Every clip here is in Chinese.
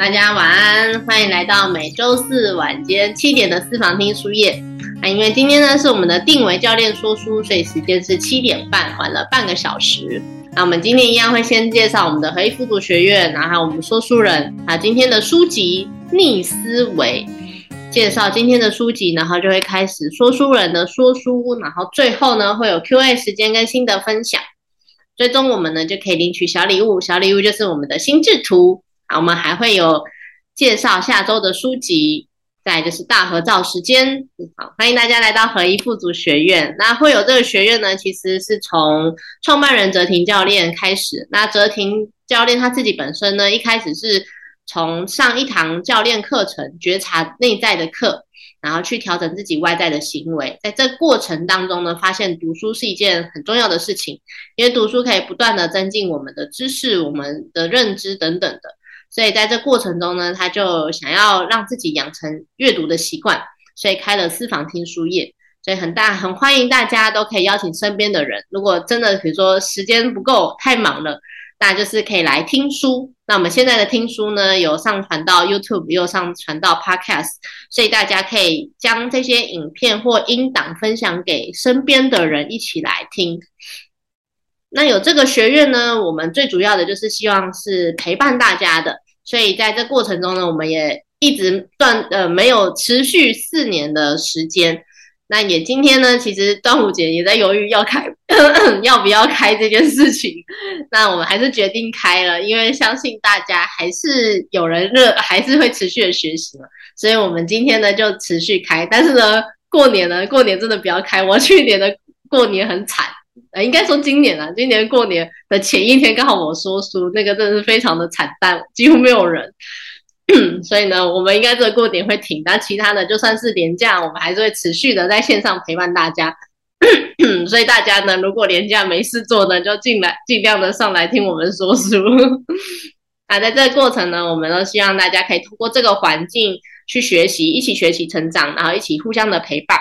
大家晚安，欢迎来到每周四晚间七点的私房听书夜。啊，因为今天呢是我们的定为教练说书，所以时间是七点半，晚了半个小时。那我们今天一样会先介绍我们的合一复读学院，然后我们说书人啊今天的书籍逆思维，介绍今天的书籍，然后就会开始说书人的说书，然后最后呢会有 Q&A 时间跟心得分享。最终我们呢就可以领取小礼物，小礼物就是我们的心智图。啊，我们还会有介绍下周的书籍，再就是大合照时间。好，欢迎大家来到合一富足学院。那会有这个学院呢，其实是从创办人哲廷教练开始。那哲廷教练他自己本身呢，一开始是从上一堂教练课程，觉察内在的课，然后去调整自己外在的行为。在这过程当中呢，发现读书是一件很重要的事情，因为读书可以不断的增进我们的知识、我们的认知等等的。所以在这过程中呢，他就想要让自己养成阅读的习惯，所以开了私房听书业。所以很大很欢迎大家都可以邀请身边的人，如果真的比如说时间不够太忙了，那就是可以来听书。那我们现在的听书呢，有上传到 YouTube，又上传到 Podcast，所以大家可以将这些影片或音档分享给身边的人一起来听。那有这个学院呢，我们最主要的就是希望是陪伴大家的，所以在这过程中呢，我们也一直断呃没有持续四年的时间。那也今天呢，其实端午节也在犹豫要开 要不要开这件事情。那我们还是决定开了，因为相信大家还是有人热，还是会持续的学习嘛。所以我们今天呢就持续开，但是呢过年呢过年真的不要开，我去年的过年很惨。呃，应该说今年啊，今年过年的前一天刚好我说书，那个真的是非常的惨淡，几乎没有人。所以呢，我们应该这个过年会停，但其他的就算是年假，我们还是会持续的在线上陪伴大家。所以大家呢，如果年假没事做呢，就进来尽量的上来听我们说书。啊，在这个过程呢，我们都希望大家可以通过这个环境去学习，一起学习成长，然后一起互相的陪伴。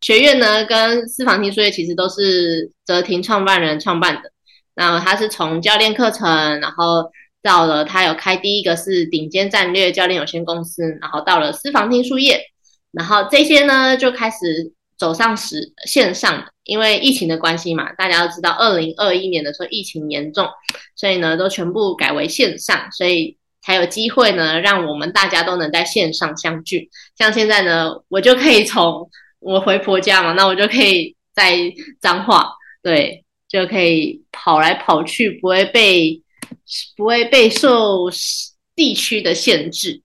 学院呢，跟私房听书业其实都是泽庭创办人创办的。那他是从教练课程，然后到了他有开第一个是顶尖战略教练有限公司，然后到了私房听书业，然后这些呢就开始走上时线上。因为疫情的关系嘛，大家都知道，二零二一年的时候疫情严重，所以呢都全部改为线上，所以才有机会呢让我们大家都能在线上相聚。像现在呢，我就可以从我回婆家嘛，那我就可以在脏话，对，就可以跑来跑去，不会被不会被受地区的限制。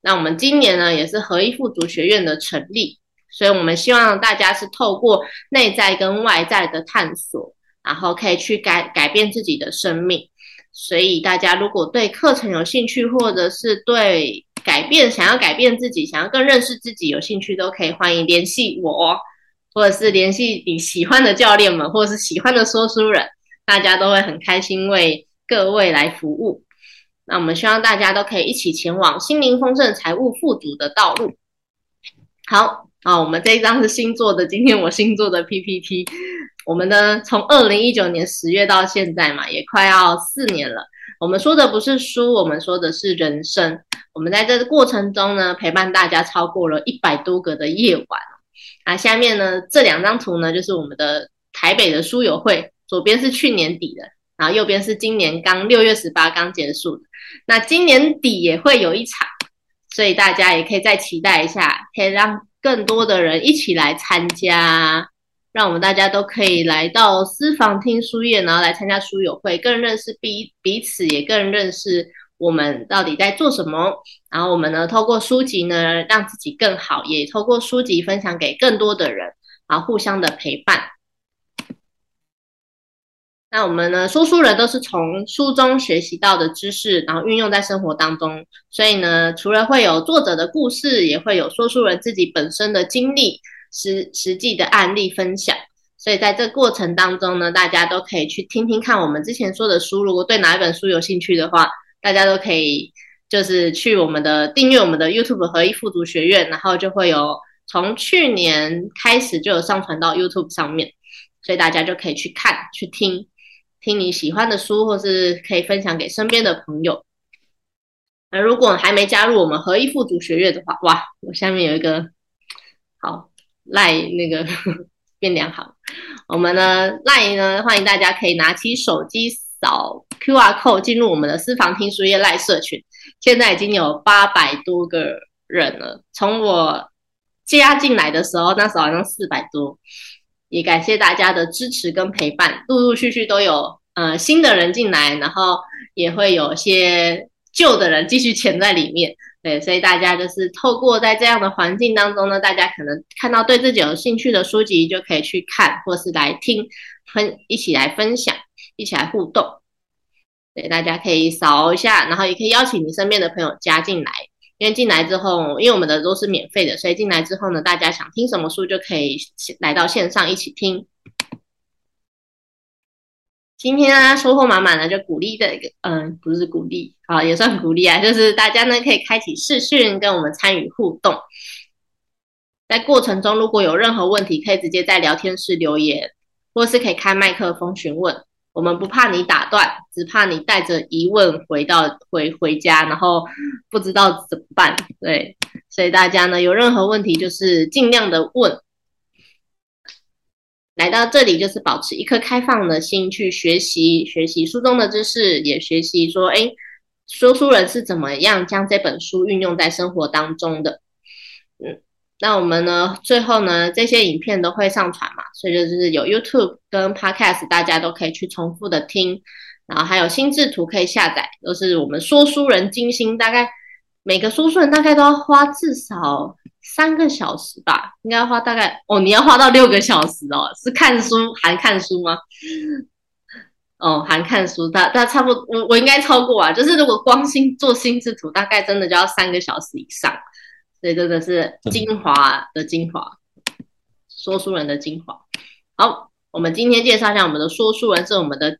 那我们今年呢，也是合一富足学院的成立，所以我们希望大家是透过内在跟外在的探索，然后可以去改改变自己的生命。所以大家如果对课程有兴趣，或者是对改变，想要改变自己，想要更认识自己，有兴趣都可以欢迎联系我，或者是联系你喜欢的教练们，或者是喜欢的说书人，大家都会很开心为各位来服务。那我们希望大家都可以一起前往心灵丰盛、财务富足的道路。好，啊，我们这一张是新做的，今天我新做的 PPT，我们呢从二零一九年十月到现在嘛，也快要四年了。我们说的不是书，我们说的是人生。我们在这个过程中呢，陪伴大家超过了一百多个的夜晚。啊，下面呢这两张图呢，就是我们的台北的书友会，左边是去年底的，然后右边是今年刚六月十八刚结束的。那今年底也会有一场，所以大家也可以再期待一下，可以让更多的人一起来参加。让我们大家都可以来到私房听书业，然后来参加书友会，更认识彼彼此，也更认识我们到底在做什么。然后我们呢，透过书籍呢，让自己更好，也透过书籍分享给更多的人，然后互相的陪伴。那我们呢，说书人都是从书中学习到的知识，然后运用在生活当中。所以呢，除了会有作者的故事，也会有说书人自己本身的经历。实实际的案例分享，所以在这过程当中呢，大家都可以去听听看我们之前说的书。如果对哪一本书有兴趣的话，大家都可以就是去我们的订阅我们的 YouTube 合一复读学院，然后就会有从去年开始就有上传到 YouTube 上面，所以大家就可以去看去听听你喜欢的书，或是可以分享给身边的朋友。那如果还没加入我们合一复读学院的话，哇，我下面有一个好赖那个 变良好。我们呢赖呢，欢迎大家可以拿起手机扫 Q R code 进入我们的私房听书业赖社群，现在已经有八百多个人了。从我加进来的时候，那时候好像四百多，也感谢大家的支持跟陪伴，陆陆续续都有呃新的人进来，然后也会有些旧的人继续潜在里面。对，所以大家就是透过在这样的环境当中呢，大家可能看到对自己有兴趣的书籍，就可以去看，或是来听分，一起来分享，一起来互动。对，大家可以扫一下，然后也可以邀请你身边的朋友加进来。因为进来之后，因为我们的都是免费的，所以进来之后呢，大家想听什么书就可以来到线上一起听。今天啊，收获满满的，就鼓励的一个，嗯，不是鼓励，啊也算鼓励啊，就是大家呢可以开启视讯跟我们参与互动。在过程中如果有任何问题，可以直接在聊天室留言，或是可以开麦克风询问。我们不怕你打断，只怕你带着疑问回到回回家，然后不知道怎么办。对，所以大家呢有任何问题，就是尽量的问。来到这里就是保持一颗开放的心去学习，学习书中的知识，也学习说，哎，说书人是怎么样将这本书运用在生活当中的。那我们呢？最后呢？这些影片都会上传嘛，所以就是有 YouTube 跟 Podcast，大家都可以去重复的听。然后还有心智图可以下载，都是我们说书人精心，大概每个说书人大概都要花至少三个小时吧，应该花大概哦，你要花到六个小时哦，是看书含看书吗？哦，含看书，大大差不多，我我应该超过啊，就是如果光心做心智图，大概真的就要三个小时以上。所以真的是精华的精华，说书人的精华。好，我们今天介绍一下我们的说书人是我们的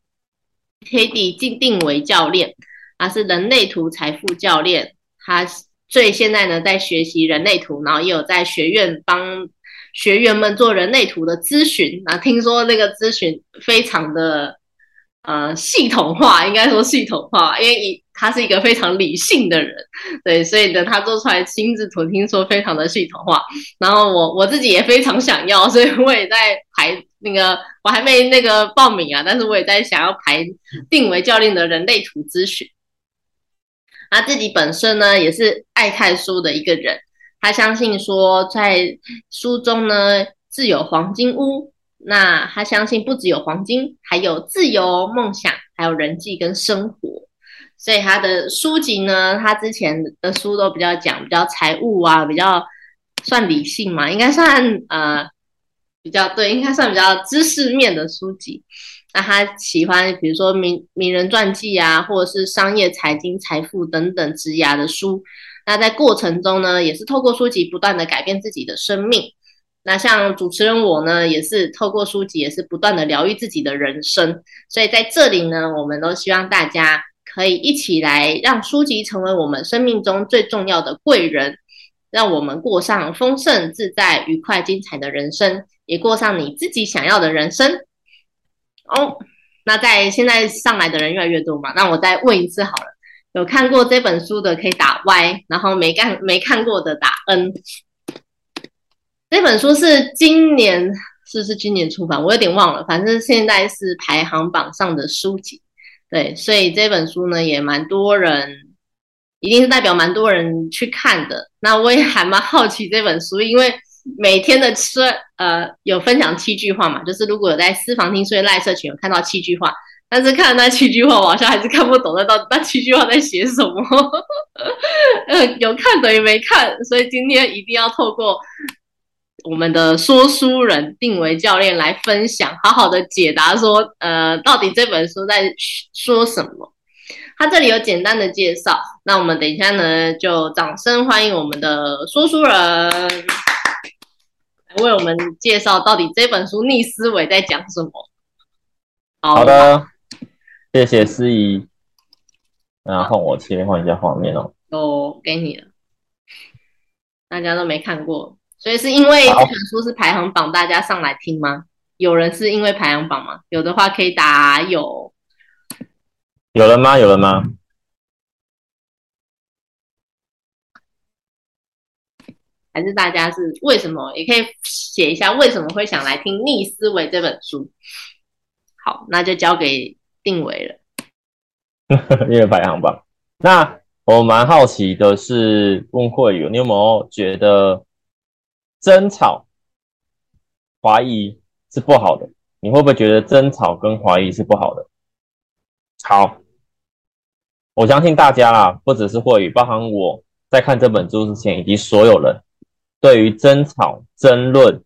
K D 定定为教练，他是人类图财富教练，他所以现在呢在学习人类图，然后也有在学院帮学员们做人类图的咨询。那听说那个咨询非常的呃系统化，应该说系统化，因为以他是一个非常理性的人，对，所以呢，他做出来心智图听说非常的系统化。然后我我自己也非常想要，所以我也在排那个，我还没那个报名啊，但是我也在想要排定为教练的人类图咨询。他自己本身呢也是爱看书的一个人，他相信说在书中呢自有黄金屋，那他相信不只有黄金，还有自由、梦想，还有人际跟生活。所以他的书籍呢，他之前的书都比较讲比较财务啊，比较算理性嘛，应该算呃比较对，应该算比较知识面的书籍。那他喜欢比如说名名人传记啊，或者是商业、财经、财富等等职涯的书。那在过程中呢，也是透过书籍不断的改变自己的生命。那像主持人我呢，也是透过书籍，也是不断的疗愈自己的人生。所以在这里呢，我们都希望大家。可以一起来让书籍成为我们生命中最重要的贵人，让我们过上丰盛、自在、愉快、精彩的人生，也过上你自己想要的人生。哦，那在现在上来的人越来越多嘛，那我再问一次好了，有看过这本书的可以打 Y，然后没看没看过的打 N。这本书是今年是不是今年出版？我有点忘了，反正现在是排行榜上的书籍。对，所以这本书呢也蛮多人，一定是代表蛮多人去看的。那我也还蛮好奇这本书，因为每天的吃呃有分享七句话嘛，就是如果有在私房听所以赖社群有看到七句话，但是看了那七句话，我好像还是看不懂那到那七句话在写什么。呃，有看等于没看，所以今天一定要透过。我们的说书人定为教练来分享，好好的解答说，呃，到底这本书在说什么？他这里有简单的介绍，那我们等一下呢，就掌声欢迎我们的说书人来为我们介绍到底这本书逆思维在讲什么。好的，谢谢司仪。然后我切换一下画面哦。都给你了，大家都没看过。所以是因为这本书是排行榜，大家上来听吗？有人是因为排行榜吗？有的话可以打有。有了吗？有了吗？还是大家是为什么？也可以写一下为什么会想来听《逆思维》这本书。好，那就交给定伟了。因为排行榜，那我蛮好奇的是，问会友，你有没有觉得争吵、怀疑是不好的？你会不会觉得争吵跟怀疑是不好的？好，我相信大家啦，不只是会员，包含我在看这本书之前，以及所有人，对于争吵、争论。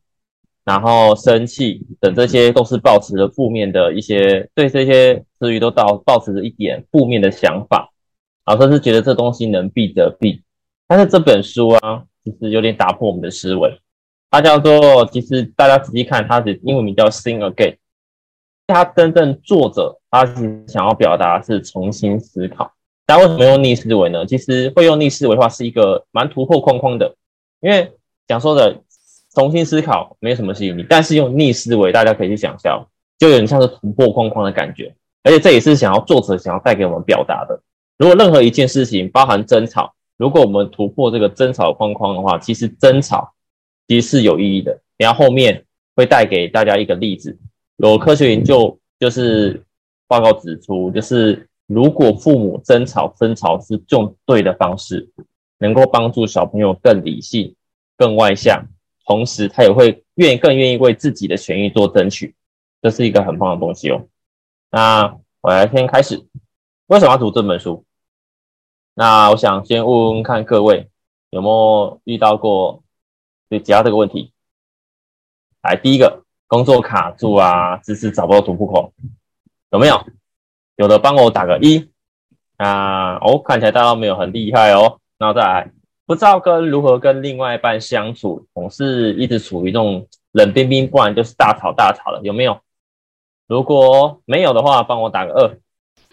然后生气等这些都是保持着负面的一些，对这些词语都到保持着一点负面的想法，啊，甚至觉得这东西能避则避。但是这本书啊，其实有点打破我们的思维。它叫做，其实大家仔细看，它的英文名叫 Sing Again”。它真正作者他是想要表达是重新思考。但为什么用逆思维呢？其实会用逆思维的话，是一个蛮突破框框的，因为讲说的。重新思考没有什么吸引力，但是用逆思维，大家可以去想象，就有点像是突破框框的感觉。而且这也是想要作者想要带给我们表达的。如果任何一件事情包含争吵，如果我们突破这个争吵框框的话，其实争吵其实是有意义的。然后后面会带给大家一个例子，有科学研究就是报告指出，就是如果父母争吵，争吵是用对的方式，能够帮助小朋友更理性、更外向。同时，他也会愿意更愿意为自己的权益做争取，这是一个很棒的东西哦。那我来先开始，为什么要读这本书？那我想先问问看各位有没有遇到过对其他这个问题？来，第一个，工作卡住啊，迟迟找不到突破口，有没有？有的帮我打个一。啊，哦，看起来大家没有很厉害哦。那再来。不知道跟如何跟另外一半相处，总是一直处于这种冷冰冰，不然就是大吵大吵了，有没有？如果没有的话，帮我打个二。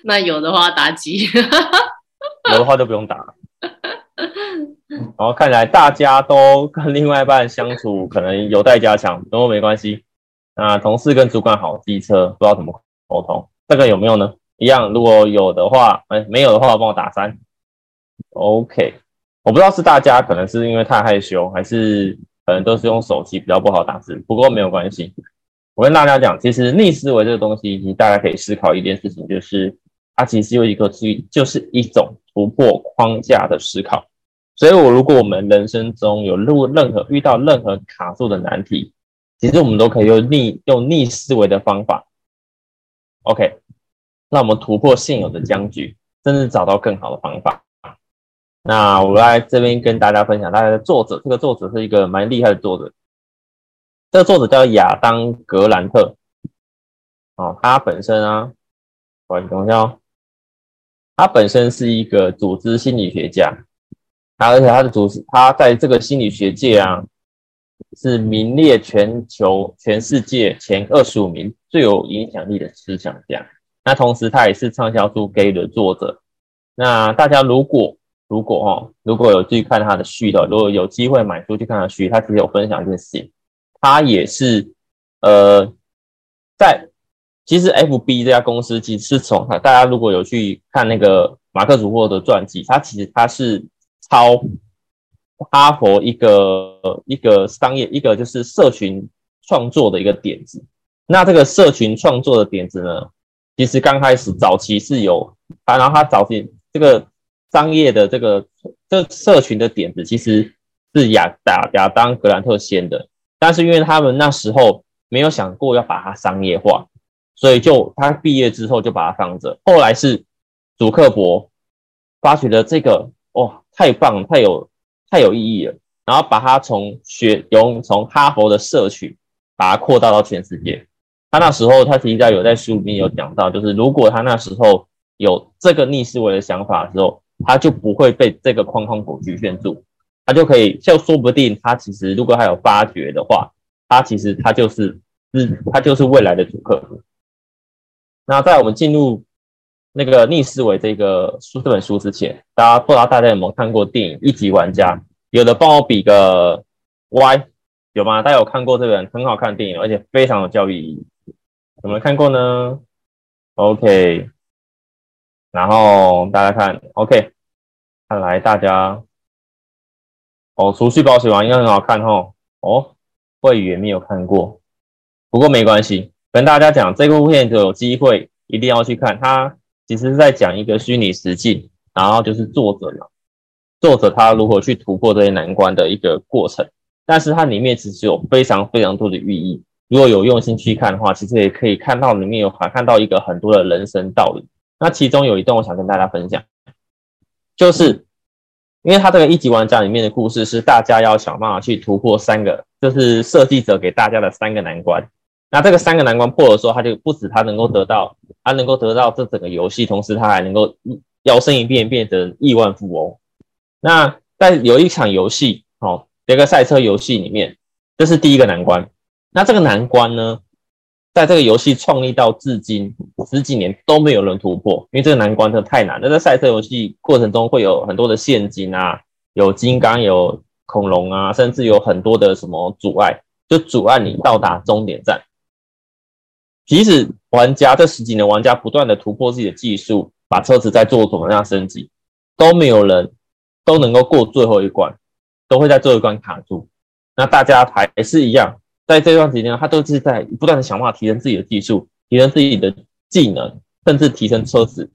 那有的话打几？有的话就不用打。然后看起来大家都跟另外一半相处可能有待加强，不过没关系。那同事跟主管好机车，不知道怎么沟通，这个有没有呢？一样，如果有的话，哎，没有的话帮我打三。OK。我不知道是大家可能是因为太害羞，还是可能都是用手机比较不好打字。不过没有关系，我跟大家讲，其实逆思维这个东西，其实大家可以思考一件事情，就是它其实有一个是就是一种突破框架的思考。所以，我如果我们人生中有路任何遇到任何卡住的难题，其实我们都可以用逆用逆思维的方法，OK，那我们突破现有的僵局，甚至找到更好的方法。那我来这边跟大家分享，大家的作者，这个作者是一个蛮厉害的作者。这个作者叫亚当·格兰特，哦，他本身啊，我等一下哦，他本身是一个组织心理学家，他而且他的组织，他在这个心理学界啊，是名列全球、全世界前二十五名最有影响力的思想家。那同时，他也是畅销书《gay 的作者。那大家如果如果哈，如果有去看他的序的，如果有机会买书去看他的序，他其实有分享一件事情，他也是呃，在其实 F B 这家公司其实是从大家如果有去看那个马克·祖沃的传记，他其实他是抄哈佛一个一个商业一个就是社群创作的一个点子。那这个社群创作的点子呢，其实刚开始早期是有，然后他早期这个。商业的这个这社群的点子其实是亚达亚当格兰特先的，但是因为他们那时候没有想过要把它商业化，所以就他毕业之后就把它放着。后来是祖克伯发掘了这个，哇，太棒，太有太有意义了，然后把它从学由从哈佛的社群把它扩大到全世界。他那时候他其实在有在书里面有讲到，就是如果他那时候有这个逆思维的想法的时候。他就不会被这个框框所局限住，他就可以，就说不定他其实如果他有发掘的话，他其实他就是是，他就是未来的主客。那在我们进入那个逆思维这个书这本书之前，大家不知道大家有没有看过电影《一级玩家》？有的帮我比个 Y，有吗？大家有看过这本很好看的电影，而且非常有教育意义，有没有看过呢？OK。然后大家看，OK，看来大家哦，储蓄保险王应该很好看哦。哦，会员没有看过，不过没关系，跟大家讲这部片就有机会一定要去看。它其实是在讲一个虚拟实境，然后就是作者嘛，作者他如何去突破这些难关的一个过程。但是它里面其实有非常非常多的寓意，如果有用心去看的话，其实也可以看到里面有还看到一个很多的人生道理。那其中有一段我想跟大家分享，就是因为他这个一级玩家里面的故事是大家要想办法去突破三个，就是设计者给大家的三个难关。那这个三个难关破的时候，他就不止他能够得到，他能够得到这整个游戏，同时他还能够摇身一变变成亿万富翁。那在有一场游戏，哦。这个赛车游戏里面，这是第一个难关。那这个难关呢，在这个游戏创立到至今十几年都没有人突破，因为这个难关真的太难。那在赛车游戏过程中会有很多的陷阱啊，有金刚、有恐龙啊，甚至有很多的什么阻碍，就阻碍你到达终点站。即使玩家这十几年玩家不断的突破自己的技术，把车子再做怎么样升级，都没有人都能够过最后一关。都会在最后一关卡住，那大家还是一样，在这段时间，他都是在不断的想办法提升自己的技术，提升自己的技能，甚至提升车子，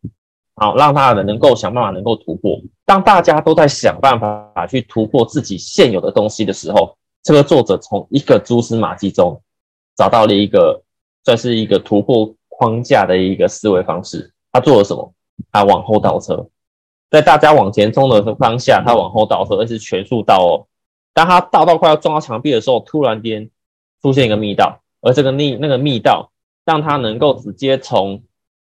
好让他的能够想办法能够突破。当大家都在想办法去突破自己现有的东西的时候，这个作者从一个蛛丝马迹中找到了一个算是一个突破框架的一个思维方式。他做了什么？他往后倒车。在大家往前冲的方向，他往后倒车，而是全速倒哦。当他倒到快要撞到墙壁的时候，突然间出现一个密道，而这个密那个密道让他能够直接从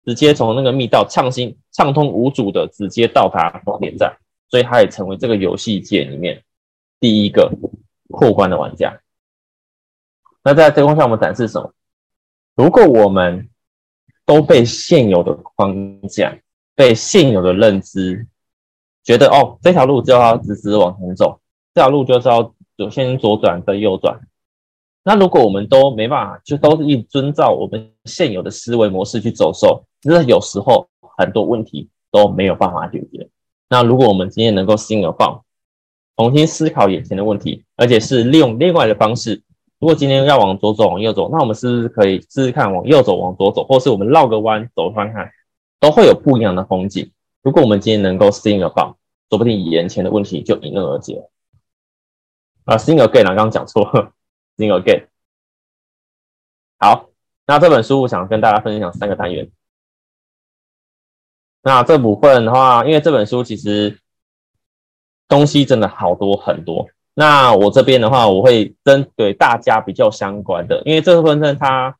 直接从那个密道畅行畅通无阻的直接到达终点站，所以他也成为这个游戏界里面第一个破关的玩家。那在这个框架，我们展示什么？如果我们都被现有的框架、被现有的认知，觉得哦，这条路就要直直往前走，这条路就是要有先左转再右转。那如果我们都没办法，就都是一遵照我们现有的思维模式去走，的时候，其实有时候很多问题都没有办法解决。那如果我们今天能够心而放，重新思考眼前的问题，而且是利用另外的方式，如果今天要往左走、往右走，那我们是不是可以试试看往右走、往左走，或是我们绕个弯走看看，都会有不一样的风景。如果我们今天能够 sing again，说不定眼前的问题就迎刃而解。啊，sing again 啊，刚刚讲错，sing again。好，那这本书我想跟大家分享三个单元。那这部分的话，因为这本书其实东西真的好多很多。那我这边的话，我会针对大家比较相关的，因为这部分呢，他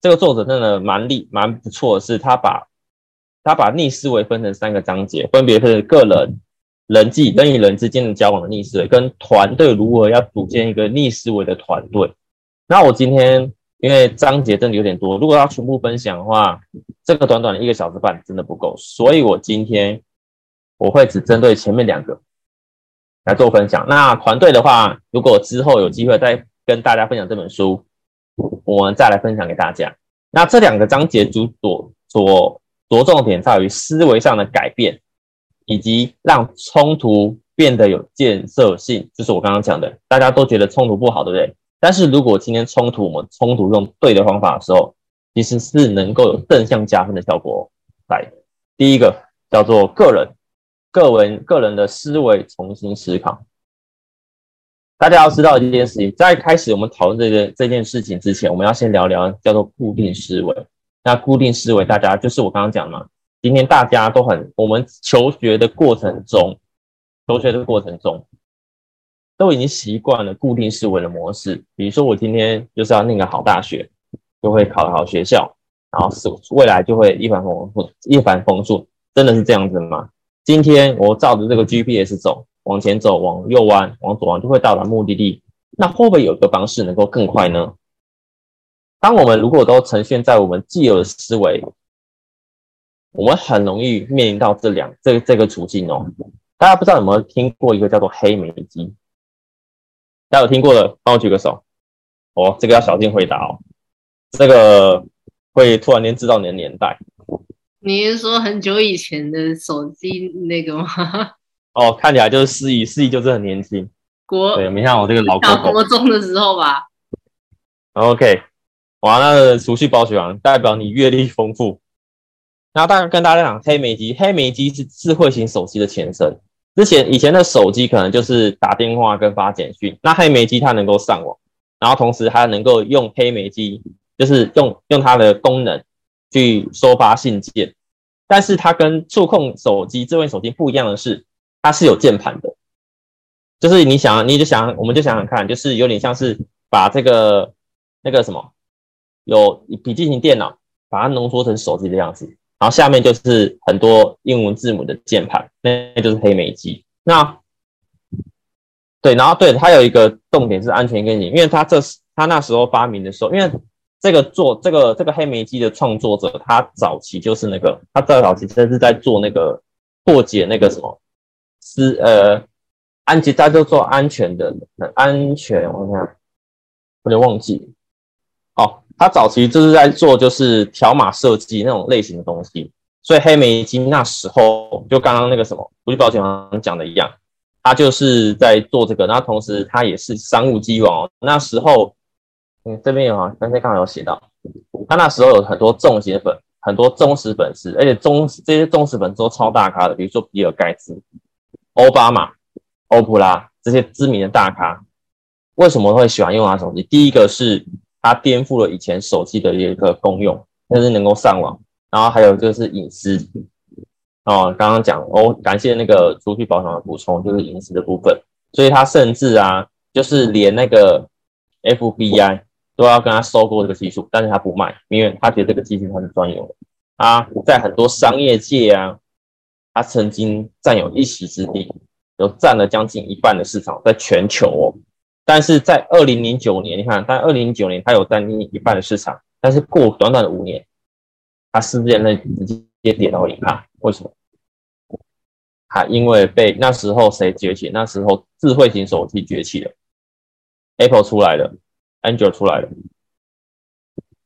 这个作者真的蛮厉蛮不错，是他把。他把逆思维分成三个章节，分别是个人、人际、人与人之间的交往的逆思维，跟团队如何要组建一个逆思维的团队。那我今天因为章节真的有点多，如果要全部分享的话，这个短短的一个小时半真的不够，所以我今天我会只针对前面两个来做分享。那团队的话，如果之后有机会再跟大家分享这本书，我们再来分享给大家。那这两个章节主所所着重点在于思维上的改变，以及让冲突变得有建设性，就是我刚刚讲的。大家都觉得冲突不好，对不对？但是如果今天冲突，我们冲突用对的方法的时候，其实是能够有正向加分的效果。来，第一个叫做个人、个人、个人的思维重新思考。大家要知道一件事情，在开始我们讨论这个这件事情之前，我们要先聊聊叫做固定思维。那固定思维，大家就是我刚刚讲嘛。今天大家都很，我们求学的过程中，求学的过程中，都已经习惯了固定思维的模式。比如说，我今天就是要念个好大学，就会考好学校，然后是未来就会一帆风顺，一帆风顺，真的是这样子吗？今天我照着这个 GPS 走，往前走，往右弯，往左弯，就会到达目的地。那会不会有一个方式能够更快呢？当我们如果都呈现在我们既有的思维，我们很容易面临到这两这这个处境哦。大家不知道有没有听过一个叫做黑莓机？大家有听过的，帮我举个手。哦，这个要小心回答哦。这个会突然间知道你的年代。你是说很久以前的手机那个吗？哦，看起来就是四亿，四亿就是很年轻。国对，你看我这个老。国中的时候吧，OK，哇，那个储蓄保险王代表你阅历丰富。然后大概跟大家讲，黑莓机，黑莓机是智慧型手机的前身。之前以前的手机可能就是打电话跟发简讯，那黑莓机它能够上网，然后同时它能够用黑莓机，就是用用它的功能去收发信件。但是它跟触控手机、智慧手机不一样的是，它是有键盘的。就是你想，你就想，我们就想想看，就是有点像是把这个那个什么，有笔记型电脑，把它浓缩成手机的样子，然后下面就是很多英文字母的键盘，那就是黑莓机。那对，然后对它有一个重点是安全跟你，因为它这是它那时候发明的时候，因为这个做这个这个黑莓机的创作者，他早期就是那个他在早期真是在做那个破解那个什么是呃安全，他就做安全的安全，我看有点忘记哦，他早期就是在做就是条码设计那种类型的东西，所以黑莓机那时候就刚刚那个什么，不是保险行讲的一样，他就是在做这个，那同时他也是商务机王，那时候。这边有啊，刚才刚好有写到，他那时候有很多重写粉，很多忠实粉丝，而且忠这些忠实粉丝都超大咖的，比如说比尔盖茨、奥巴马、欧普拉这些知名的大咖。为什么会喜欢用他手机？第一个是他颠覆了以前手机的一个功用，就是能够上网，然后还有就是隐私。哦，刚刚讲哦，感谢那个储蓄保险的补充，就是隐私的部分。所以他甚至啊，就是连那个 FBI。都要跟他收购这个技术，但是他不卖，因为他觉得这个技术他是专有的。他在很多商业界啊，他曾经占有一席之地，有占了将近一半的市场，在全球哦。但是在二零零九年，你看，在二零零九年他有占一半的市场，但是过短短的五年，他世界内直接跌到零啊？为什么？他因为被那时候谁崛起？那时候智慧型手机崛起了，Apple 出来了。Android 出来了，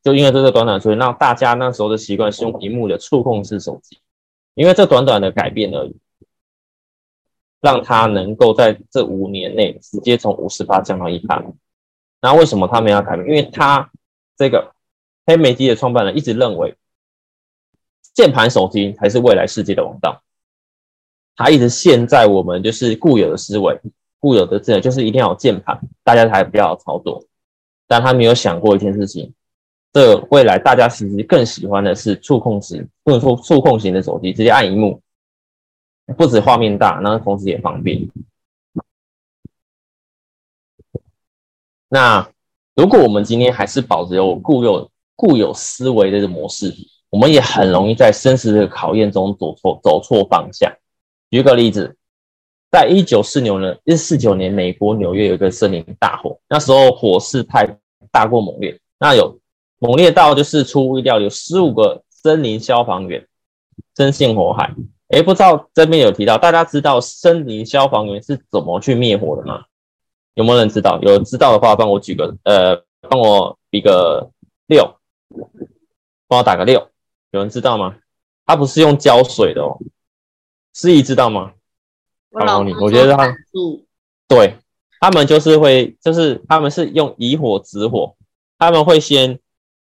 就因为这个短短，所以让大家那时候的习惯是用屏幕的触控式手机，因为这短短的改变而已，让它能够在这五年内直接从五十八降到一趴。那为什么他们要改变？因为他这个黑莓机的创办人一直认为，键盘手机才是未来世界的王道。他一直陷在我们就是固有的思维、固有的这，就是一定要有键盘，大家才比较好操作。但他没有想过一件事情，这未来大家其实更喜欢的是触控式，不能说触控型的手机，直接按荧幕，不止画面大，那同时也方便。那如果我们今天还是保持有固有固有思维的模式，我们也很容易在生死的考验中走错走错方向。举个例子。在一九四九年，一四九年，美国纽约有一个森林大火，那时候火势太大过猛烈，那有猛烈到就是出乎意料，有十五个森林消防员身陷火海。诶，不知道这边有提到，大家知道森林消防员是怎么去灭火的吗？有没有人知道？有知道的话，帮我举个呃，帮我比个六，帮我打个六。有人知道吗？他不是用浇水的哦，思怡知道吗？我老你，我觉得他嗯，对他们就是会，就是他们是用以火止火，他们会先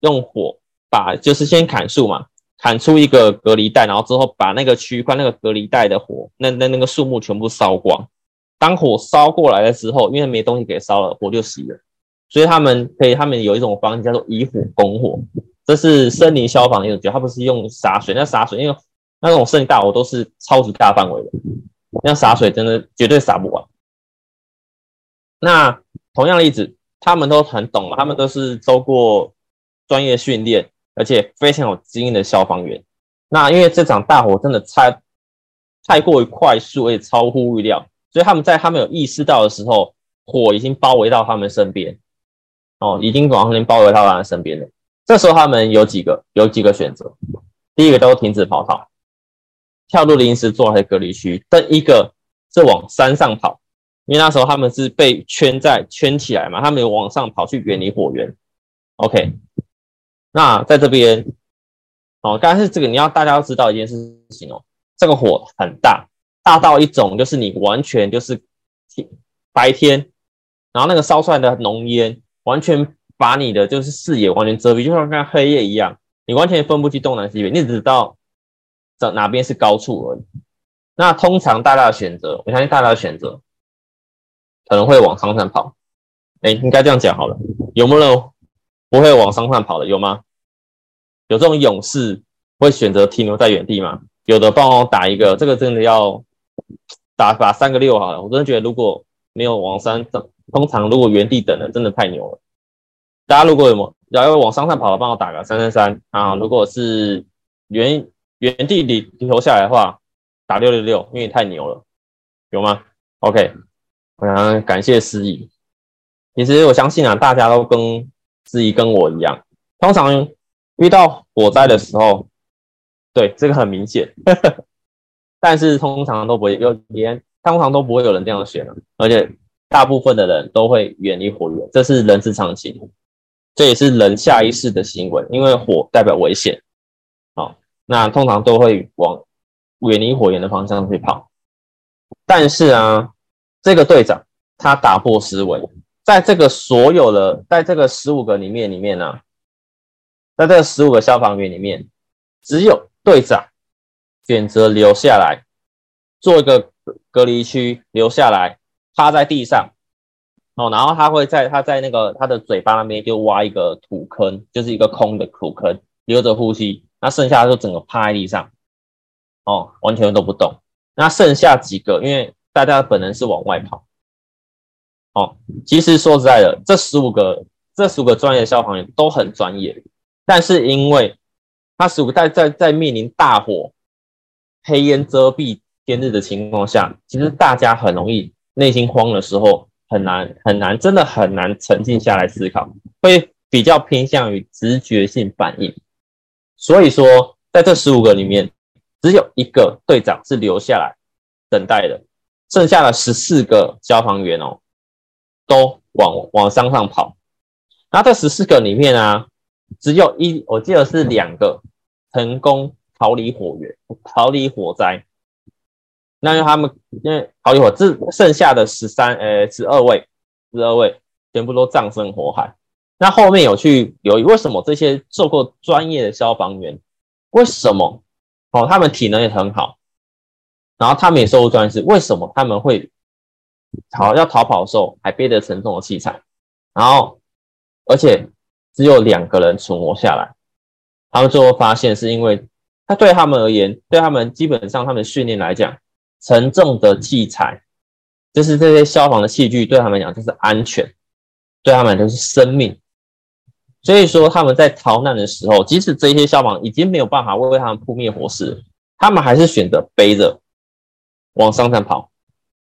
用火把，就是先砍树嘛，砍出一个隔离带，然后之后把那个区块那个隔离带的火，那那那个树木全部烧光。当火烧过来的时候，因为没东西给烧了，火就熄了。所以他们可以，他们有一种方式叫做以火攻火，这是森林消防的一种，它不是用洒水，那洒水因为那种森林大火都是超级大范围的。那洒水真的绝对洒不完。那同样例子，他们都很懂，他们都是受过专业训练，而且非常有经验的消防员。那因为这场大火真的太太过于快速，而且超乎预料，所以他们在他们有意识到的时候，火已经包围到他们身边，哦，已经完全包围到他们身边了。这时候他们有几个有几个选择，第一个都停止跑逃。跳入临时做好的隔离区，但一个是往山上跑，因为那时候他们是被圈在圈起来嘛，他们有往上跑去远离火源。OK，那在这边，哦，但是这个你要大家要知道一件事情哦，这个火很大，大到一种就是你完全就是白天，然后那个烧出来的浓烟完全把你的就是视野完全遮蔽，就像看黑夜一样，你完全分不清东南西北，你只知道在哪边是高处而已。那通常大家的选择，我相信大家的选择可能会往山上跑。哎，应该这样讲好了，有没有不会往山上跑的？有吗？有这种勇士会选择停留在原地吗？有的帮我打一个，这个真的要打打三个六好了。我真的觉得如果没有往山上，通常如果原地等的，真的太牛了。大家如果有要往山上跑的，帮我打个三三三啊！如果是原原地里留下来的话。打六六六，因为太牛了，有吗？OK，我想感谢司仪。其实我相信啊，大家都跟司仪跟我一样，通常遇到火灾的时候，对这个很明显，但是通常都不会有连，通常都不会有人这样选的，而且大部分的人都会远离火源，这是人之常情，这也是人下意识的行为，因为火代表危险，好，那通常都会往。远离火源的方向去跑，但是啊，这个队长他打破思维，在这个所有的，在这个十五个里面里面呢，在这十五个消防员里面，只有队长选择留下来，做一个隔离区，留下来趴在地上，哦，然后他会在他在那个他的嘴巴那边就挖一个土坑，就是一个空的土坑，留着呼吸，那剩下就整个趴在地上。哦，完全都不动。那剩下几个，因为大家本能是往外跑。哦，其实说实在的，这十五个，这十五个专业消防员都很专业，但是因为他十五在在在面临大火、黑烟遮蔽天日的情况下，其实大家很容易内心慌的时候，很难很难，真的很难沉静下来思考，会比较偏向于直觉性反应。所以说，在这十五个里面。只有一个队长是留下来等待的，剩下的十四个消防员哦，都往往山上跑。那这十四个里面啊，只有一，我记得是两个成功逃离火源、逃离火灾。那他们因为逃离火，这剩下的十三呃十二位，十二位全部都葬身火海。那后面有去留意，为什么这些受过专业的消防员，为什么？哦，他们体能也很好，然后他们也受过专业，为什么他们会逃要逃跑的时候还背着沉重的器材？然后，而且只有两个人存活下来。他们最后发现是因为，他对他们而言，对他们基本上他们训练来讲，沉重的器材就是这些消防的器具，对他们讲就是安全，对他们就是生命。所以说他们在逃难的时候，即使这些消防已经没有办法为他们扑灭火势，他们还是选择背着往上山跑。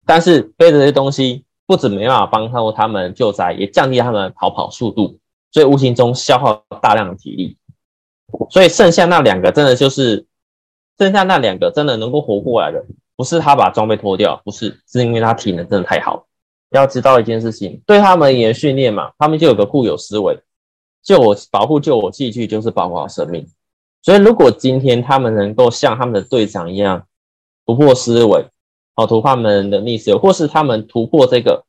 但是背着这些东西，不止没办法帮助他们救灾，也降低他们逃跑速度，所以无形中消耗大量的体力。所以剩下那两个真的就是，剩下那两个真的能够活过来的，不是他把装备脱掉，不是，是因为他体能真的太好。要知道一件事情，对他们也训练嘛，他们就有个固有思维。救我保护救我器具就是保护好生命，所以如果今天他们能够像他们的队长一样突破思维，哦突破他们的逆思维，或是他们突破这个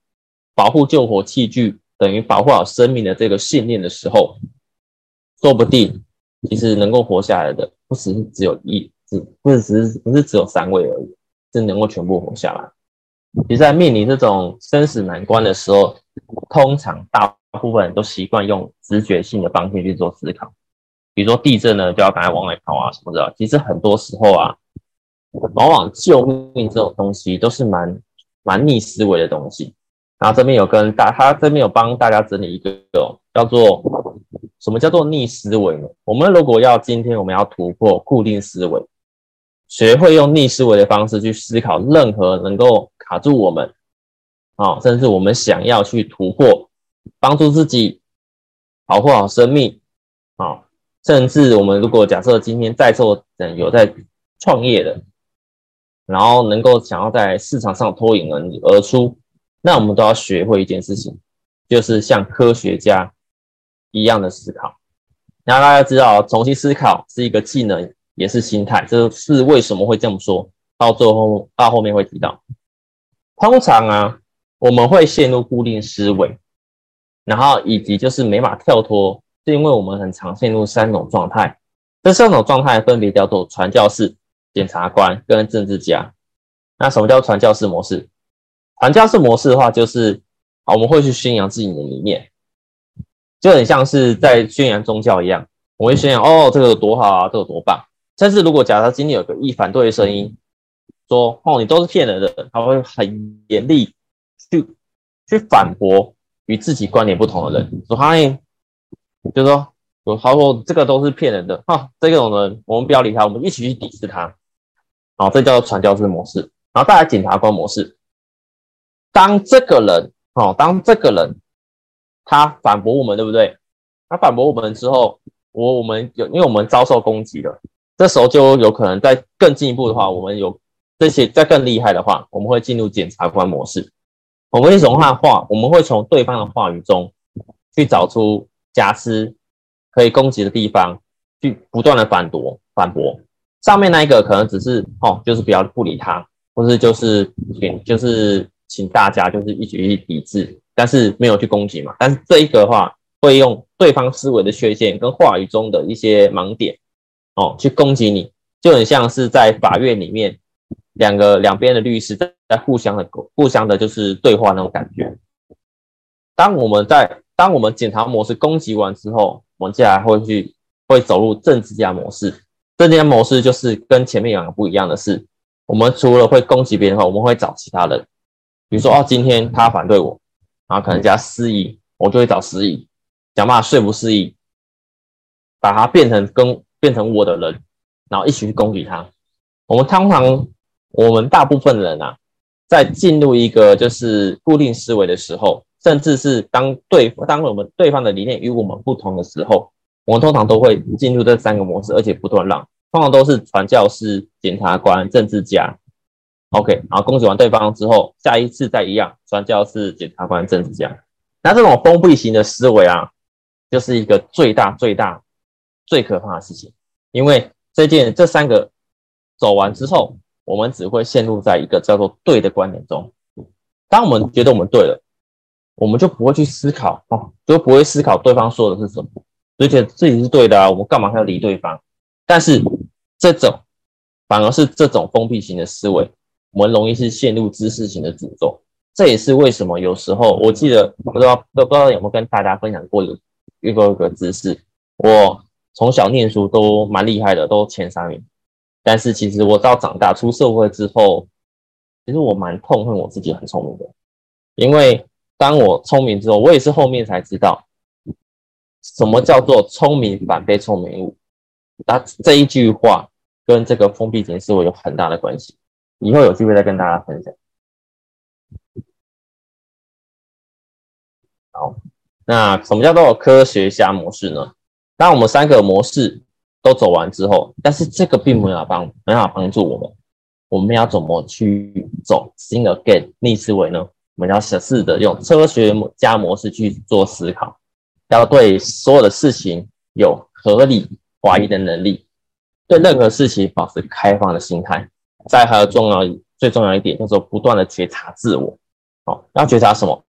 保护救火器具等于保护好生命的这个信念的时候，说不定其实能够活下来的不只是只有一，只不是只是不是只有三位而已，是能够全部活下来。其实，在面临这种生死难关的时候，通常大。大部分人都习惯用直觉性的方式去做思考，比如说地震呢，就要赶快往外跑啊什么的。其实很多时候啊，往往救命这种东西都是蛮蛮逆思维的东西。然后这边有跟大，他这边有帮大家整理一个叫做什么叫做逆思维呢？我们如果要今天我们要突破固定思维，学会用逆思维的方式去思考任何能够卡住我们啊，甚至我们想要去突破。帮助自己保护好生命啊，甚至我们如果假设今天在座的有在创业的，然后能够想要在市场上脱颖而而出，那我们都要学会一件事情，就是像科学家一样的思考。然后大家知道，重新思考是一个技能，也是心态。这是为什么会这么说？到最后到后面会提到。通常啊，我们会陷入固定思维，然后以及就是没法跳脱，是因为我们很常陷入三种状态。这三种状态分别叫做传教士、检察官跟政治家。那什么叫传教士模式？传教士模式的话，就是啊，我们会去宣扬自己的理念，就很像是在宣扬宗教一样。我会宣扬哦，这个有多好啊，这个多棒。但是如果假设今天有个一反对的声音，说哦，你都是骗人的，他会很严厉去去反驳与自己观点不同的人，说他就说。他说：“这个都是骗人的哈，这种人我们不要理他，我们一起去抵制他。好，这叫做传教士模式。然后再来检察官模式。当这个人，哦，当这个人他反驳我们，对不对？他反驳我们之后，我我们有，因为我们遭受攻击了，这时候就有可能在更进一步的话，我们有这些再更厉害的话，我们会进入检察官模式。我们一种话话，我们会从对方的话语中去找出瑕疵。”可以攻击的地方，去不断的反驳反驳。上面那一个可能只是哦，就是不要不理他，或是就是请就是请大家就是一起去抵制，但是没有去攻击嘛。但是这一个的话，会用对方思维的缺陷跟话语中的一些盲点哦，去攻击你，就很像是在法院里面两个两边的律师在在互相的互相的就是对话那种感觉。当我们在当我们检查模式攻击完之后。我们接下来会去会走入政治家模式，政治家模式就是跟前面两个不一样的是，我们除了会攻击别人后，我们会找其他人，比如说哦，今天他反对我，然后可能加失忆，我就会找失忆，想办法说服失忆，把他变成跟变成我的人，然后一起去攻击他。我们通常我们大部分人啊，在进入一个就是固定思维的时候。甚至是当对当我们对方的理念与我们不同的时候，我们通常都会进入这三个模式，而且不断让，通常都是传教士、检察官、政治家。OK，然后攻击完对方之后，下一次再一样，传教士、检察官、政治家。那这种封闭型的思维啊，就是一个最大、最大、最可怕的事情，因为这件这三个走完之后，我们只会陷入在一个叫做对的观点中。当我们觉得我们对了。我们就不会去思考哦，就不会思考对方说的是什么，而且自己是对的啊，我们干嘛还要理对方？但是这种反而是这种封闭型的思维，我们容易是陷入知识型的诅咒。这也是为什么有时候我记得不知道不知道有没有跟大家分享过有一个一个知识，我从小念书都蛮厉害的，都前三名。但是其实我到长大出社会之后，其实我蛮痛恨我自己很聪明的，因为。当我聪明之后，我也是后面才知道，什么叫做聪明反被聪明误。那这一句话跟这个封闭型思维有很大的关系。以后有机会再跟大家分享。好，那什么叫做科学家模式呢？当我们三个模式都走完之后，但是这个并没有帮没法帮助我们。我们要怎么去走新的 get 逆思维呢？我们要试着用科学家模式去做思考，要对所有的事情有合理怀疑的能力，对任何事情保持开放的心态。再还有重要最重要一点，叫做不断的觉察自我。哦，要觉察什么？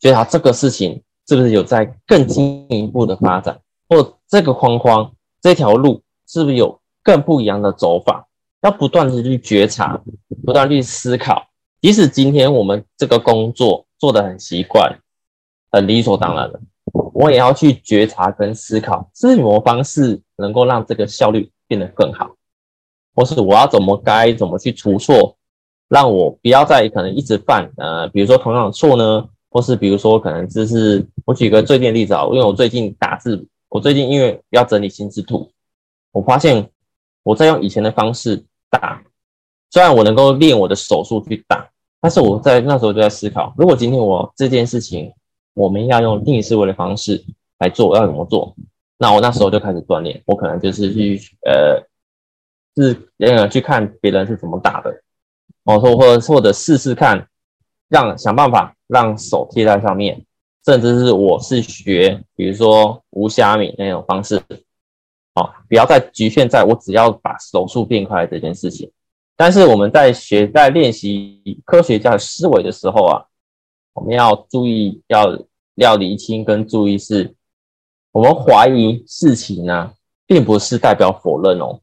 觉察这个事情是不是有在更进一步的发展，或这个框框这条路是不是有更不一样的走法？要不断的去觉察，不断去思考。即使今天我们这个工作做得很习惯、很理所当然的，我也要去觉察跟思考，是什么方式能够让这个效率变得更好，或是我要怎么该怎么去除错，让我不要再可能一直犯呃，比如说同样的错呢，或是比如说可能就是我举个最近的例子啊，因为我最近打字，我最近因为要整理心智图，我发现我在用以前的方式打。虽然我能够练我的手速去打，但是我在那时候就在思考，如果今天我这件事情，我们要用定义思维的方式来做，要怎么做？那我那时候就开始锻炼，我可能就是去呃，是呃去看别人是怎么打的，哦，说或者或者试试看，让想办法让手贴在上面，甚至是我是学，比如说无虾米那种方式，哦，不要再局限在我只要把手速变快这件事情。但是我们在学在练习科学家的思维的时候啊，我们要注意要要厘清跟注意是，我们怀疑事情呢，并不是代表否认哦。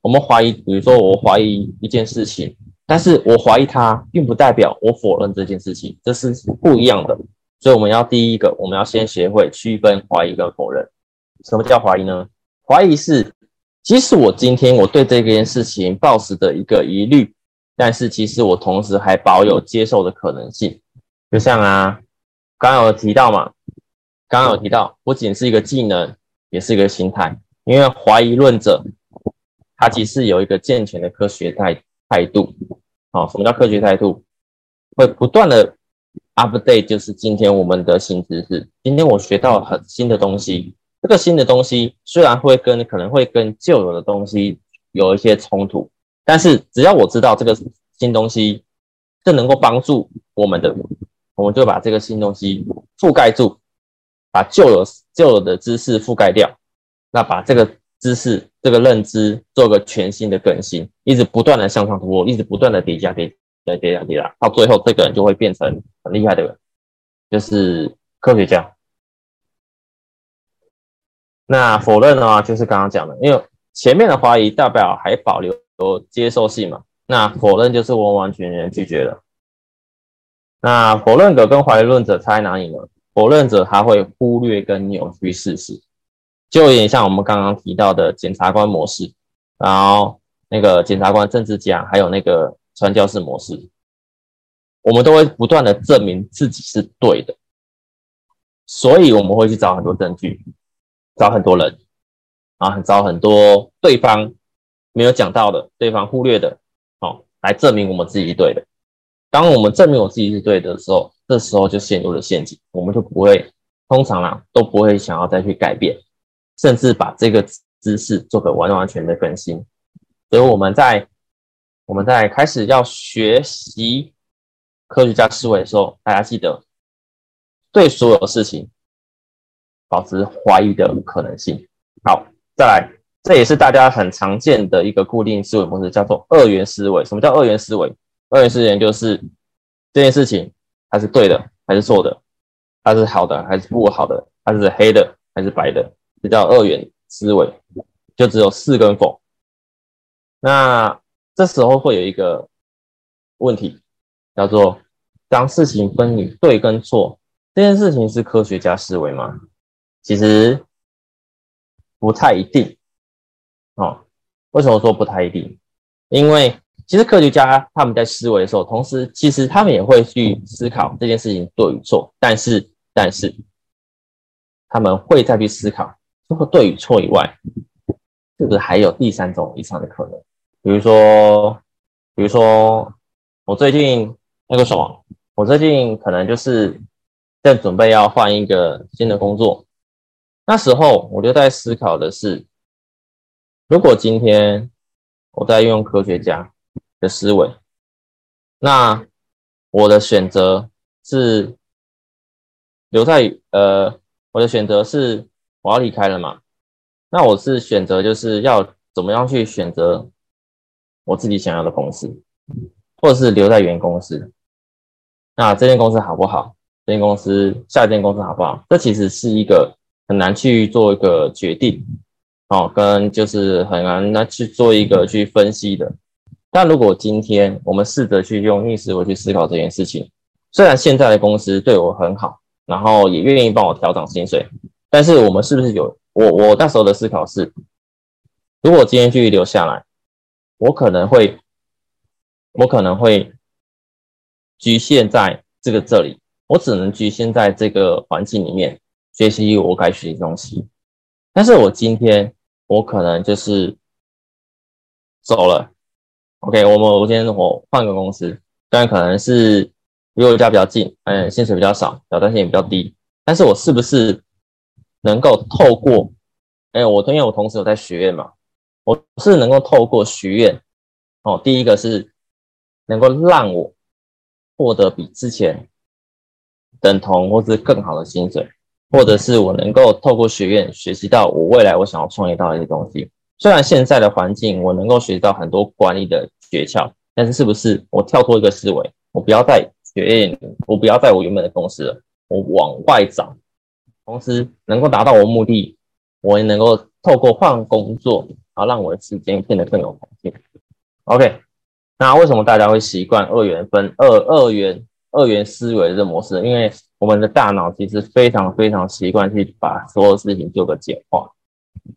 我们怀疑，比如说我怀疑一件事情，但是我怀疑它，并不代表我否认这件事情，这是不一样的。所以我们要第一个，我们要先学会区分怀疑跟否认。什么叫怀疑呢？怀疑是，即使我今天我对这件事情抱持的一个疑虑，但是其实我同时还保有接受的可能性。就像啊，刚刚有提到嘛，刚刚有提到，不仅是一个技能，也是一个心态。因为怀疑论者，他其实有一个健全的科学态态度。好，什么叫科学态度？会不断的 update，就是今天我们的新知识。今天我学到很新的东西。这个新的东西虽然会跟可能会跟旧有的东西有一些冲突，但是只要我知道这个新东西是能够帮助我们的，我们就把这个新东西覆盖住，把旧有旧有的知识覆盖掉，那把这个知识这个认知做个全新的更新，一直不断的向上突破，一直不断的叠加叠加叠加叠加，到最后这个人就会变成很厉害的人，就是科学家。那否认的话，就是刚刚讲的，因为前面的怀疑代表还保留接受性嘛，那否认就是完完全全拒绝了。那否认者跟怀疑论者差在哪里呢？否认者他会忽略跟扭曲事实，就有点像我们刚刚提到的检察官模式，然后那个检察官政治家，还有那个传教士模式，我们都会不断的证明自己是对的，所以我们会去找很多证据。找很多人啊，找很多对方没有讲到的，对方忽略的，哦，来证明我们自己是对的。当我们证明我自己是对的时候，这时候就陷入了陷阱，我们就不会，通常啊都不会想要再去改变，甚至把这个知识做个完完全的更新。所以我们在我们在开始要学习科学家思维的时候，大家记得对所有事情。保持怀疑的可能性。好，再来，这也是大家很常见的一个固定思维模式，叫做二元思维。什么叫二元思维？二元思维就是这件事情它是对的还是错的，它是好的还是不好的，它是黑的还是白的，这叫二元思维。就只有是跟否。那这时候会有一个问题，叫做当事情分你对跟错，这件事情是科学家思维吗？其实不太一定哦。为什么说不太一定？因为其实科学家他们在思维的时候，同时其实他们也会去思考这件事情对与错。但是，但是他们会再去思考，除了对与错以外，是不是还有第三种以上的可能？比如说，比如说我最近那个什么，我最近可能就是在准备要换一个新的工作。那时候我就在思考的是，如果今天我在用科学家的思维，那我的选择是留在呃，我的选择是我要离开了嘛？那我是选择就是要怎么样去选择我自己想要的公司，或者是留在原公司？那这间公司好不好？这间公司下一间公司好不好？这其实是一个。很难去做一个决定，哦，跟就是很难那去做一个去分析的。但如果今天我们试着去用逆思维去思考这件事情，虽然现在的公司对我很好，然后也愿意帮我调整薪水，但是我们是不是有我我那时候的思考是，如果今天继续留下来，我可能会我可能会局限在这个这里，我只能局限在这个环境里面。学习我该学的东西，但是我今天我可能就是走了。OK，我们我今天我换个公司，虽然可能是离我家比较近，嗯，薪水比较少，挑战性也比较低，但是我是不是能够透过，哎，我因为我同时有在学院嘛，我是能够透过学院，哦，第一个是能够让我获得比之前等同或是更好的薪水。或者是我能够透过学院学习到我未来我想要创业到的一些东西，虽然现在的环境我能够学到很多管理的诀窍，但是是不是我跳脱一个思维，我不要在学院，我不要在我原本的公司了，我往外找，同时能够达到我目的，我也能够透过换工作，然后让我的时间变得更有弹性。OK，那为什么大家会习惯二元分二二元二元思维的模式？因为我们的大脑其实非常非常习惯去把所有事情做个简化。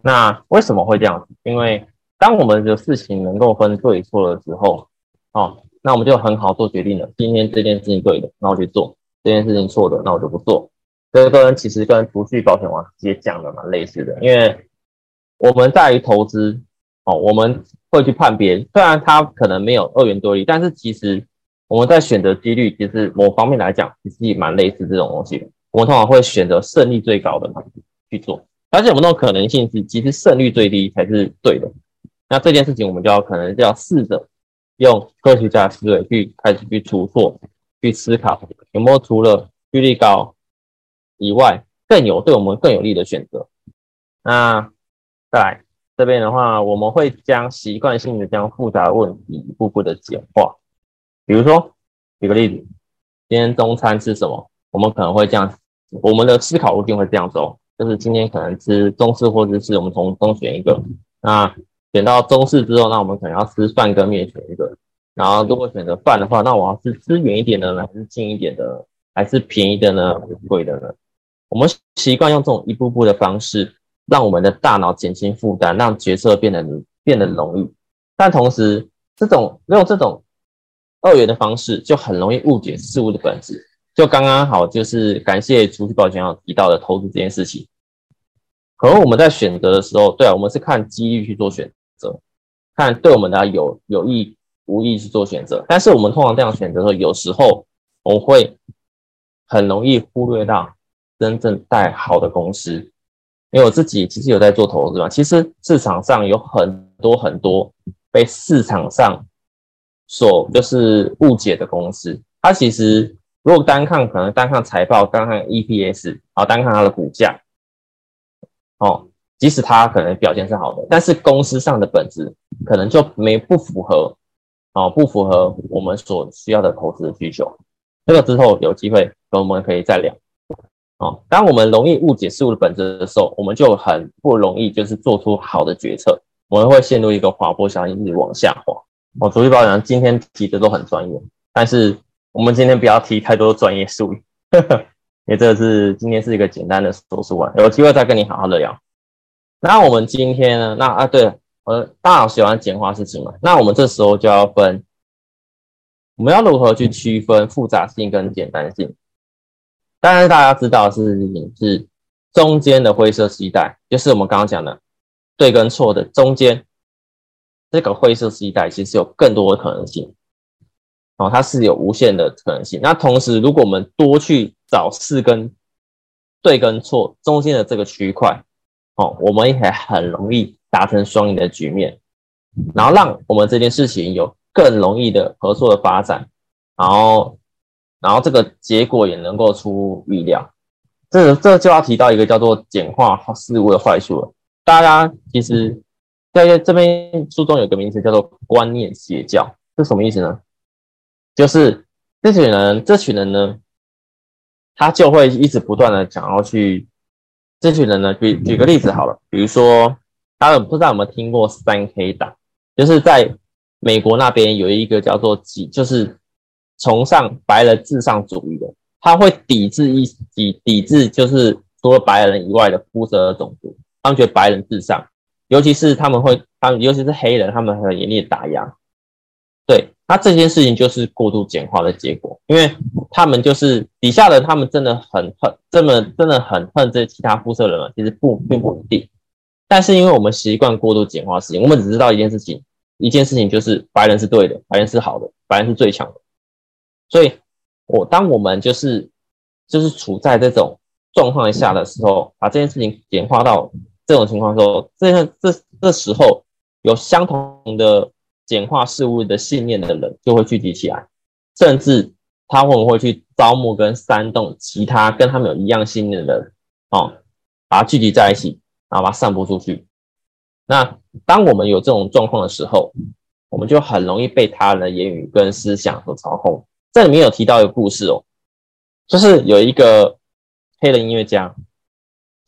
那为什么会这样子？因为当我们的事情能够分对错的时候，哦，那我们就很好做决定了。今天这件事情对的，那我去做；这件事情错的，那我就不做。这个跟其实跟储蓄保险王也讲的蛮类似的，因为我们在于投资，哦，我们会去判别，虽然它可能没有二元对立，但是其实我们在选择几率，其实某方面来讲，其实也蛮类似这种东西。我们通常会选择胜率最高的去做。而且我们那种可能性是，其实胜率最低才是对的。那这件事情，我们就要可能就要试着用科学家思维去开始去出错，去思考有没有除了几率高以外，更有对我们更有利的选择。那再来这边的话，我们会将习惯性的将复杂问题一步步的简化。比如说，举个例子，今天中餐吃什么？我们可能会这样，我们的思考路径会这样走。就是今天可能吃中式或者是我们从中选一个，那选到中式之后，那我们可能要吃饭跟面选一个。然后如果选择饭的话，那我要是吃远一点的呢，还是近一点的，还是便宜的呢，还是贵的呢？我们习惯用这种一步步的方式，让我们的大脑减轻负担，让决策变得变得容易。但同时，这种用这种二元的方式，就很容易误解事物的本质。就刚刚好，就是感谢储蓄保险要提到的投资这件事情。可能我们在选择的时候，对啊，我们是看几率去做选择，看对我们的有有意无意去做选择。但是我们通常这样选择的时候，有时候我会很容易忽略到真正带好的公司。因为我自己其实有在做投资嘛，其实市场上有很多很多被市场上所就是误解的公司，它其实。如果单看可能单看财报，单看 EPS，然后单看它的股价，哦，即使它可能表现是好的，但是公司上的本质可能就没不符合，哦，不符合我们所需要的投资的需求。这个之后有机会我们可以再聊。哦，当我们容易误解事物的本质的时候，我们就很不容易就是做出好的决策，我们会陷入一个滑坡效应，一直往下滑。哦，主力保养今天提的都很专业，但是。我们今天不要提太多专业术语，因为这是今天是一个简单的说书啊，有机会再跟你好好的聊。那我们今天呢？那啊，对了，呃，大脑喜欢简化事情嘛，那我们这时候就要分，我们要如何去区分复杂性跟简单性？当然，大家知道的事情是中间的灰色地带，就是我们刚刚讲的对跟错的中间，这个灰色地带其实有更多的可能性。哦，它是有无限的可能性。那同时，如果我们多去找是跟对跟错中间的这个区块，哦，我们也很容易达成双赢的局面，然后让我们这件事情有更容易的合作的发展，然后，然后这个结果也能够出预料。这这就要提到一个叫做简化事物的坏处了。大家其实在这边书中有个名词叫做观念邪教，是什么意思呢？就是这群人，这群人呢，他就会一直不断的想要去。这群人呢，举举个例子好了，比如说，大家不知道有没有听过三 K 党？就是在美国那边有一个叫做几，就是崇尚白人至上主义的，他会抵制一抵抵制，就是除了白人以外的肤色的种族，他们觉得白人至上，尤其是他们会，他们尤其是黑人，他们很严厉的打压，对。那这件事情就是过度简化的结果，因为他们就是底下的，他们真的很恨，这么真的很恨这其他肤色人嘛？其实不并不一定，但是因为我们习惯过度简化事情，我们只知道一件事情，一件事情就是白人是对的，白人是好的，白人是最强的。所以，我当我们就是就是处在这种状况下的时候，把这件事情简化到这种情况时候，这这这时候有相同的。简化事物的信念的人就会聚集起来，甚至他会不会去招募跟煽动其他跟他们有一样信念的人，哦，把它聚集在一起，然后把它散播出去。那当我们有这种状况的时候，我们就很容易被他人的言语跟思想所操控。这里面有提到一个故事哦，就是有一个黑人音乐家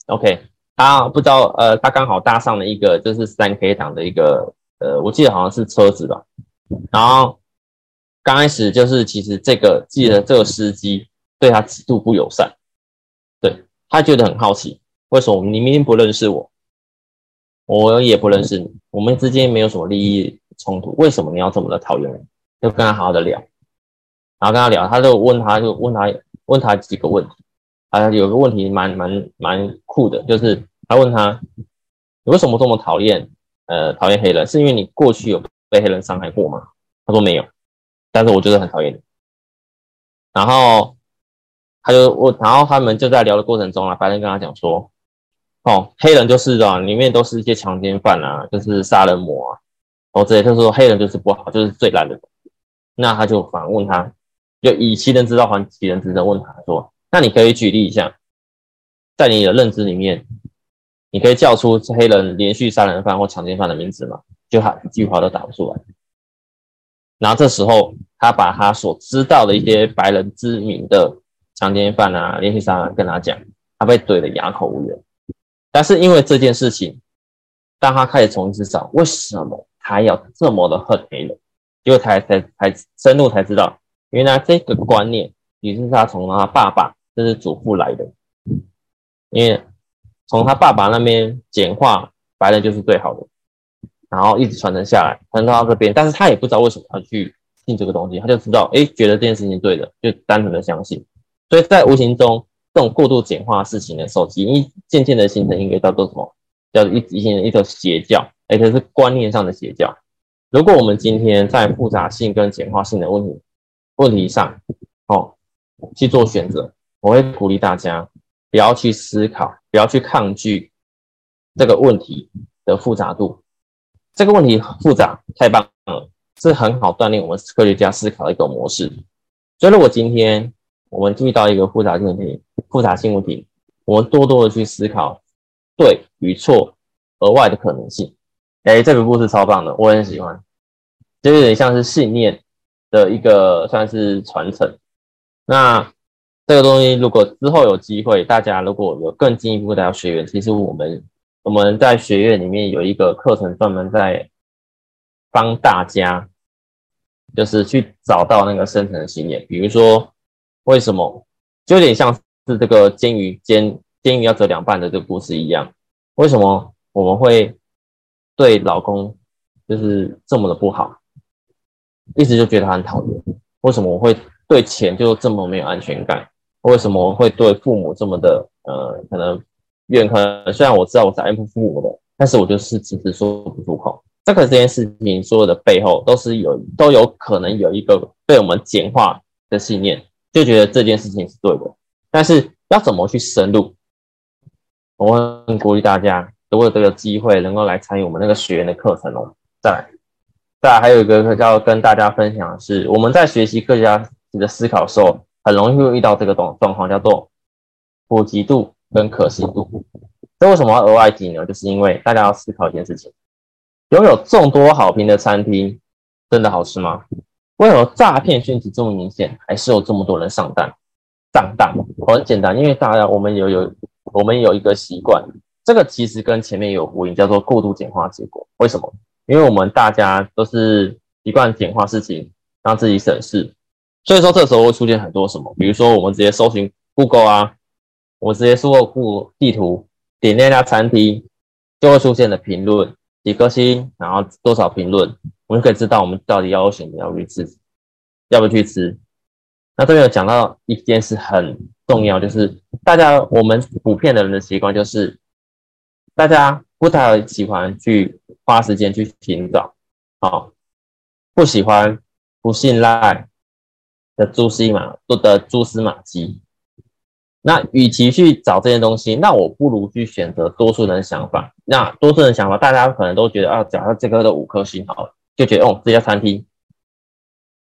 ，OK，他不知道呃，他刚好搭上了一个就是三 K 档的一个呃，我记得好像是车子吧。然后刚开始就是其实这个记得这个司机对他极度不友善，对他觉得很好奇，为什么你明明不认识我，我也不认识你，我们之间没有什么利益。冲突？为什么你要这么的讨厌我？就跟他好好的聊，然后跟他聊，他就问他，就问他问他几个问题。啊，有个问题蛮蛮蛮酷的，就是他问他，你为什么这么讨厌？呃，讨厌黑人，是因为你过去有被黑人伤害过吗？他说没有，但是我就是很讨厌你。然后他就我，然后他们就在聊的过程中啊，白人跟他讲说，哦，黑人就是的，里面都是一些强奸犯啊，就是杀人魔啊。哦，这就是说黑人就是不好，就是最烂的。那他就反问他，就以其人之道还其人之身，问他说：“那你可以举例一下，在你的认知里面，你可以叫出黑人连续杀人犯或强奸犯的名字吗？”就他一句话都打不出来。然后这时候，他把他所知道的一些白人知名的强奸犯啊、连续杀人跟他讲，他被怼得哑口无言。但是因为这件事情，当他开始重新思考为什么。他要这么的恨黑人，结果才才才深入才知道，原来这个观念也是他从他爸爸，就是祖父来的。因为从他爸爸那边简化，白人就是最好的，然后一直传承下来，传承到这边。但是他也不知道为什么要去信这个东西，他就知道，哎，觉得这件事情对的，就单纯的相信。所以在无形中，这种过度简化事情的时候，一渐渐的形成一个叫做什么，叫做一一些一个邪教。而且是观念上的邪教。如果我们今天在复杂性跟简化性的问题问题上，哦，去做选择，我会鼓励大家不要去思考，不要去抗拒这个问题的复杂度。这个问题复杂太棒了，是很好锻炼我们科学家思考的一个模式。所以，如果今天我们遇到一个复杂性问题，复杂性问题，我们多多的去思考对与错额外的可能性。哎，这个故事超棒的，我很喜欢，就有点像是信念的一个算是传承。那这个东西如果之后有机会，大家如果有更进一步的学员，其实我们我们在学院里面有一个课程，专门在帮大家，就是去找到那个深层的信念。比如说，为什么就有点像是这个煎鱼煎煎鱼要折两半的这个故事一样，为什么我们会？对老公就是这么的不好，一直就觉得他很讨厌。为什么我会对钱就这么没有安全感？为什么会对父母这么的呃可能怨恨？虽然我知道我是爱父母的，但是我就是迟迟说不出口。这个这件事情所有的背后都是有都有可能有一个被我们简化的信念，就觉得这件事情是对的。但是要怎么去深入？我很鼓励大家。如果都有机会能够来参与我们那个学员的课程哦，再来，再来还有一个要跟大家分享的是，我们在学习科学家的思考的时候，很容易会遇到这个状状况，叫做普及度跟可信度。这为什么要额外提呢？就是因为大家要思考一件事情：拥有众多好评的餐厅，真的好吃吗？为何诈骗讯息这么明显，还是有这么多人上当？上当很简单，因为大家我们有有我们有一个习惯。这个其实跟前面有呼应，叫做过度简化结果。为什么？因为我们大家都是习惯简化事情，让自己省事，所以说这时候会出现很多什么？比如说我们直接搜寻 Google 啊，我直接输入 Google 地图，点那家餐厅，就会出现的评论几颗星，然后多少评论，我们可以知道我们到底要选择要不去吃，要不去吃。那这边有讲到一件事很重要，就是大家我们普遍的人的习惯就是。大家不太喜欢去花时间去寻找，好，不喜欢不信赖的蛛丝马不的蛛丝马迹。那与其去找这些东西，那我不如去选择多数人的想法。那多数人想法，大家可能都觉得啊，假设这个的五颗星好了，就觉得哦，这家餐厅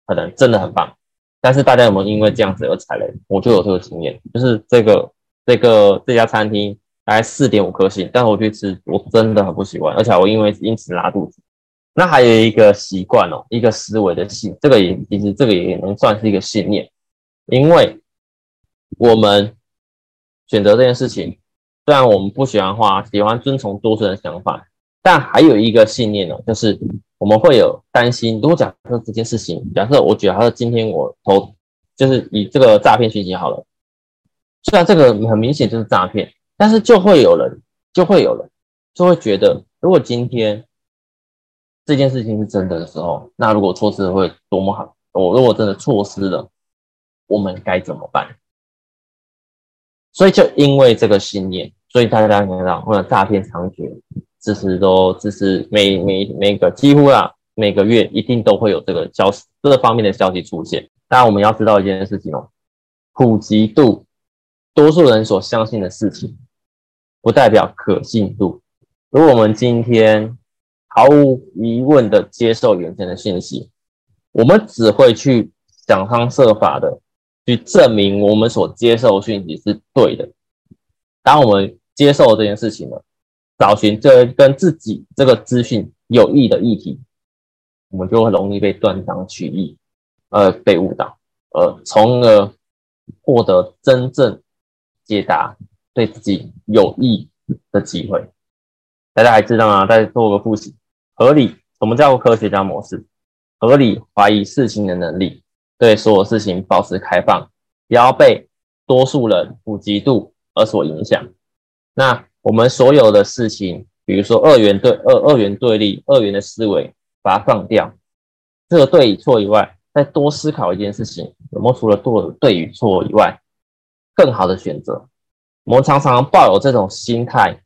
可能真的很棒。但是大家有没有因为这样子而踩雷？我就有这个经验，就是这个这个这家餐厅。大概四点五颗星，但我去吃，我真的很不喜欢，而且我因为因此拉肚子。那还有一个习惯哦，一个思维的信，这个也其实这个也能算是一个信念，因为我们选择这件事情，虽然我们不喜欢花，喜欢遵从多数人的想法，但还有一个信念哦，就是我们会有担心。如果假设这件事情，假设我觉得是今天我投，就是以这个诈骗讯息好了，虽然这个很明显就是诈骗，但是就会有人，就会有人就会觉得，如果今天。这件事情是真的的时候，那如果错失会多么好？我如果真的错失了，我们该怎么办？所以就因为这个信念，所以大家看到或者诈骗猖獗，这是都这是每每每个几乎啊每个月一定都会有这个消息这方面的消息出现。当然我们要知道一件事情哦，普及度，多数人所相信的事情，不代表可信度。如果我们今天毫无疑问的接受眼前的信息，我们只会去想方设法的去证明我们所接受讯息是对的。当我们接受这件事情了，找寻这跟自己这个资讯有益的议题，我们就会容易被断章取义，呃，被误导，呃，从而获得真正解答对自己有益的机会。大家还知道吗？再做个复习。合理，什么叫科学家模式？合理怀疑事情的能力，对所有事情保持开放，不要被多数人普及度而所影响。那我们所有的事情，比如说二元对二二元对立、二元的思维，把它放掉。这个对与错以外，再多思考一件事情，有没有除了对对与错以外，更好的选择？我们常常抱有这种心态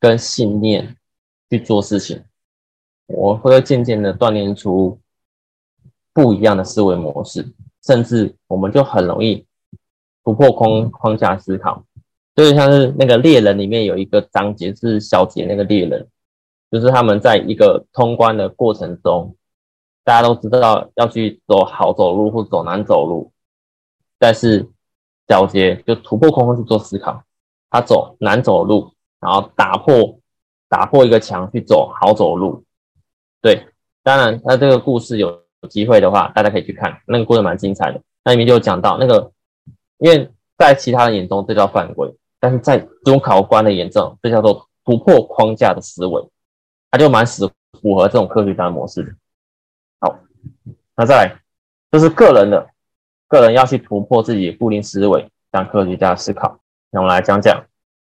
跟信念去做事情。我会渐渐的锻炼出不一样的思维模式，甚至我们就很容易突破框框架思考。就是像是那个猎人里面有一个章节是小杰那个猎人，就是他们在一个通关的过程中，大家都知道要去走好走路或走难走路，但是小杰就突破框框去做思考，他走难走路，然后打破打破一个墙去走好走路。对，当然，那这个故事有机会的话，大家可以去看，那个故事蛮精彩的。那里面就讲到那个，因为在其他人眼中这叫犯规，但是在中考官的眼中，这叫做突破框架的思维，它就蛮符合这种科学家模式。好，那再来，这是个人的，个人要去突破自己固定思维，让科学家思考。那我们来讲讲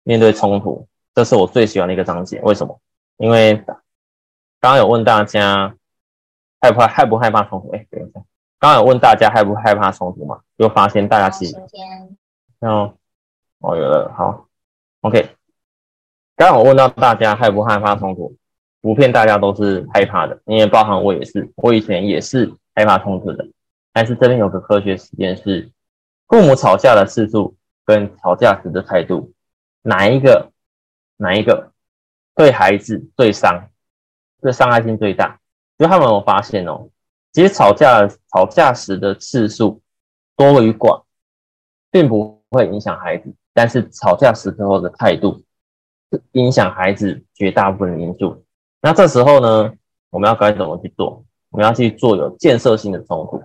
面对冲突，这是我最喜欢的一个章节。为什么？因为。刚刚有问大家害不害不害怕冲突？哎，等一下，刚有问大家害不害怕冲突嘛？就发现大家其实，哦，哦有了，好，OK。刚刚我问到大家害不害怕冲突，普遍大家都是害怕的，因为包含我也是，我以前也是害怕冲突的。但是这边有个科学实验是，父母吵架的次数跟吵架时的态度，哪一个哪一个对孩子最伤？这伤害性最大，就他们有发现哦，其实吵架吵架时的次数多与寡，并不会影响孩子，但是吵架时候的态度影响孩子绝大部分的因素。那这时候呢，我们要该怎么去做？我们要去做有建设性的冲突。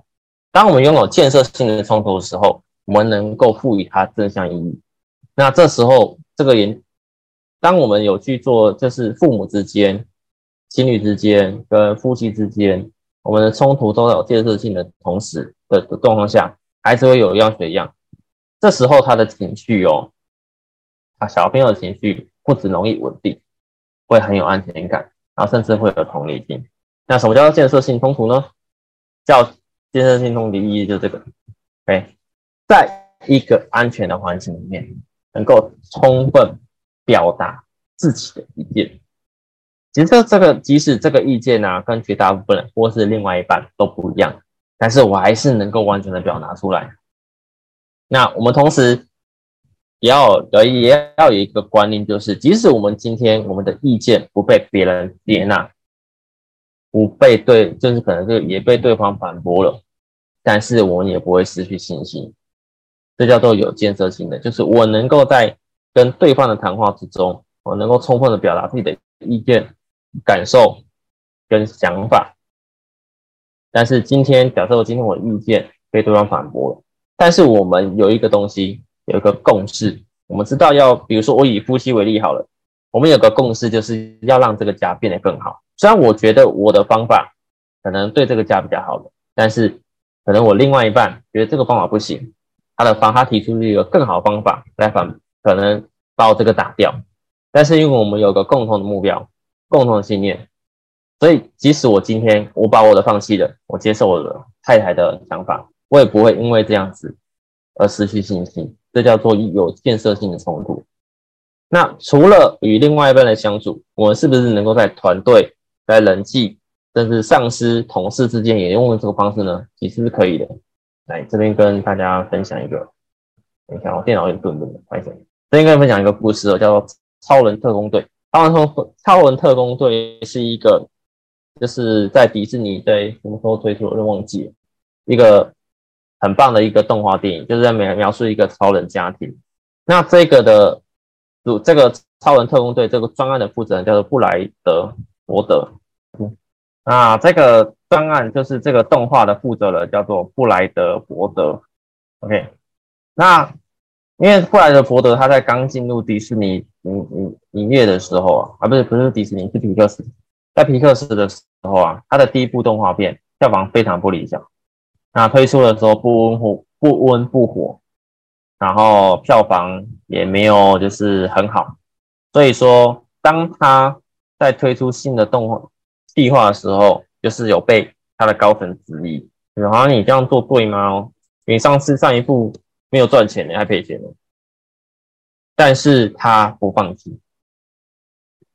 当我们拥有建设性的冲突的时候，我们能够赋予它正向意义。那这时候，这个人，当我们有去做，就是父母之间。情侣之间跟夫妻之间，我们的冲突都有建设性的同时的的状况下，孩子会有样学样。这时候他的情绪哦，啊，小朋友的情绪不止容易稳定，会很有安全感，然后甚至会有同理心。那什么叫做建设性冲突呢？叫建设性冲突的意义就是这个，OK，在一个安全的环境里面，能够充分表达自己的意见。其实这个，即使这个意见呢，跟绝大部分人或是另外一半都不一样，但是我还是能够完全的表达出来。那我们同时也要有也要有一个观念，就是即使我们今天我们的意见不被别人接纳，不被对，就是可能是也被对方反驳了，但是我们也不会失去信心。这叫做有建设性的，就是我能够在跟对方的谈话之中，我能够充分的表达自己的意见、感受跟想法。但是今天，假设我今天我的意见被对方反驳了，但是我们有一个东西，有一个共识，我们知道要，比如说我以夫妻为例好了，我们有个共识，就是要让这个家变得更好。虽然我觉得我的方法可能对这个家比较好的，但是可能我另外一半觉得这个方法不行，他的方他提出一个更好的方法来反，可能把我这个打掉。但是因为我们有个共同的目标，共同的信念。所以，即使我今天我把我的放弃了，我接受我的太太的想法，我也不会因为这样子而失去信心。这叫做有建设性的冲突。那除了与另外一半的相处，我们是不是能够在团队、在人际，甚至上司、同事之间也用这个方式呢？其实是可以的。来这边跟大家分享一个，等一下我电脑有点顿顿的，不好意思。这边跟大家分享一个故事哦，叫做《超人特工队》。超人特超人特工队是一个。就是在迪士尼在什么时候推出，我都忘记。一个很棒的一个动画电影，就是在描描述一个超人家庭。那这个的主，这个超人特工队这个专案的负责人叫做布莱德伯德。那这个专案就是这个动画的负责人叫做布莱德伯德。OK，那因为布莱德伯德他在刚进入迪士尼营营营业的时候啊，啊不是不是迪士尼是皮克斯。在皮克斯的时候啊，他的第一部动画片票房非常不理想，那推出的时候不温不不温不火，然后票房也没有就是很好，所以说当他在推出新的动画计划的时候，就是有被他的高层质疑，然后你这样做对吗？你上次上一部没有赚钱，你还赔钱，但是他不放弃，